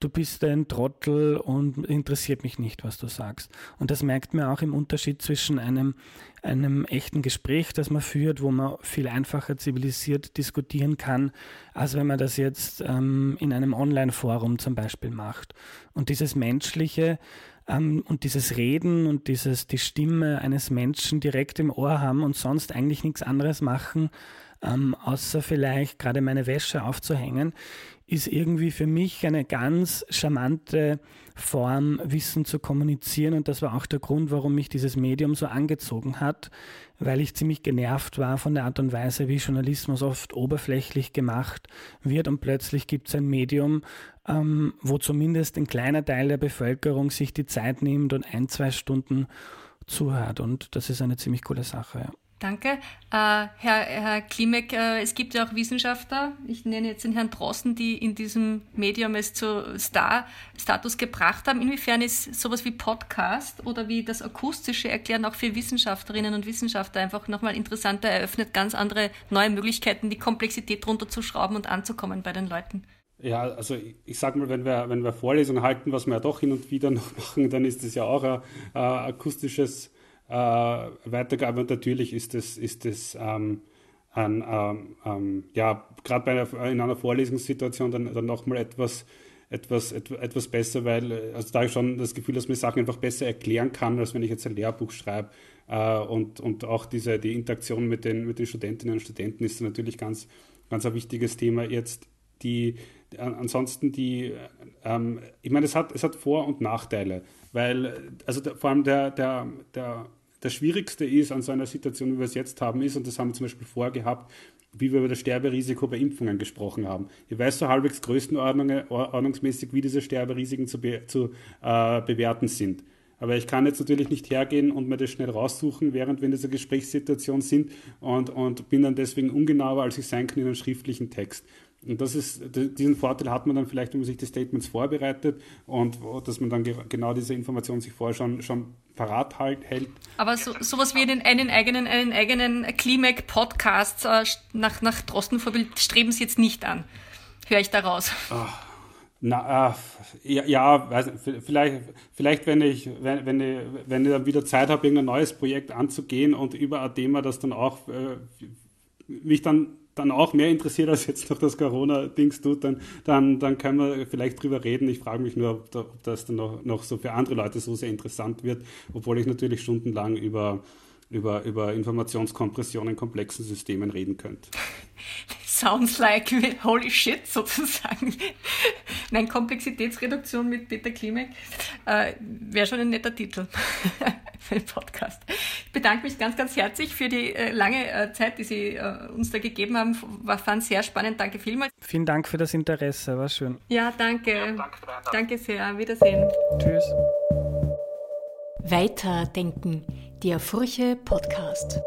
du bist ein Trottel und interessiert mich nicht, was du sagst. Und das merkt man auch im Unterschied zwischen einem, einem echten Gespräch, das man führt, wo man viel einfacher zivilisiert diskutieren kann, als wenn man das jetzt ähm, in einem Online-Forum zum Beispiel macht. Und dieses Menschliche ähm, und dieses Reden und dieses, die Stimme eines Menschen direkt im Ohr haben und sonst eigentlich nichts anderes machen, ähm, außer vielleicht gerade meine Wäsche aufzuhängen, ist irgendwie für mich eine ganz charmante Form, Wissen zu kommunizieren. Und das war auch der Grund, warum mich dieses Medium so angezogen hat, weil ich ziemlich genervt war von der Art und Weise, wie Journalismus oft oberflächlich gemacht wird. Und plötzlich gibt es ein Medium, ähm, wo zumindest ein kleiner Teil der Bevölkerung sich die Zeit nimmt und ein, zwei Stunden zuhört. Und das ist eine ziemlich coole Sache. Ja. Danke. Äh, Herr, Herr Klimek, äh, es gibt ja auch Wissenschaftler, ich nenne jetzt den Herrn Drosten, die in diesem Medium es zu Star-Status gebracht haben. Inwiefern ist sowas wie Podcast oder wie das akustische Erklären auch für Wissenschaftlerinnen und Wissenschaftler einfach nochmal interessanter eröffnet, ganz andere neue Möglichkeiten, die Komplexität runterzuschrauben und anzukommen bei den Leuten? Ja, also ich, ich sag mal, wenn wir, wenn wir Vorlesungen halten, was wir ja doch hin und wieder noch machen, dann ist das ja auch ein, ein akustisches äh, Weitergabe. Und natürlich ist es ist das, ähm, ein, ähm, ähm, ja, gerade in einer Vorlesungssituation dann, dann nochmal etwas, etwas, etwas besser, weil also da habe ich schon das Gefühl, dass man Sachen einfach besser erklären kann, als wenn ich jetzt ein Lehrbuch schreibe. Äh, und, und auch diese, die Interaktion mit den, mit den Studentinnen und Studenten ist natürlich ganz, ganz ein wichtiges Thema. Jetzt die, ansonsten die, ähm, ich meine, es hat, es hat Vor- und Nachteile, weil, also der, vor allem der, der, der das Schwierigste ist an so einer Situation, wie wir es jetzt haben, ist, und das haben wir zum Beispiel vorgehabt, wie wir über das Sterberisiko bei Impfungen gesprochen haben. Ich weiß so halbwegs größenordnungsmäßig, wie diese Sterberisiken zu, be zu äh, bewerten sind. Aber ich kann jetzt natürlich nicht hergehen und mir das schnell raussuchen, während wir in dieser Gesprächssituation sind und, und bin dann deswegen ungenauer, als ich sein kann in einem schriftlichen Text. Und das ist, diesen Vorteil hat man dann vielleicht, wenn man sich die Statements vorbereitet und dass man dann genau diese Informationen sich vorher schon, schon parat halt, hält. Aber so, sowas wie einen, einen eigenen, einen eigenen Klimac-Podcast äh, nach, nach Drosten-Vorbild streben Sie jetzt nicht an. Höre ich daraus. Ach. Na, äh, ja, ja weiß, vielleicht, vielleicht wenn ich, wenn, wenn ich, wenn ich dann wieder Zeit habe, irgendein neues Projekt anzugehen und über ein Thema, das dann auch äh, mich dann dann auch mehr interessiert als jetzt noch das Corona-Dings tut, dann, dann, dann können wir vielleicht drüber reden. Ich frage mich nur, ob, ob das dann noch, noch so für andere Leute so sehr interessant wird, obwohl ich natürlich stundenlang über, über, über Informationskompression in komplexen Systemen reden könnte. Sounds like holy shit sozusagen. Nein, Komplexitätsreduktion mit Peter Klimek äh, wäre schon ein netter Titel für den Podcast. Ich bedanke mich ganz, ganz herzlich für die äh, lange äh, Zeit, die Sie äh, uns da gegeben haben. War fand sehr spannend. Danke vielmals. Vielen Dank für das Interesse. War schön. Ja, danke. Ja, danke, danke sehr. Wiedersehen. Tschüss. Weiterdenken. Der Furche Podcast.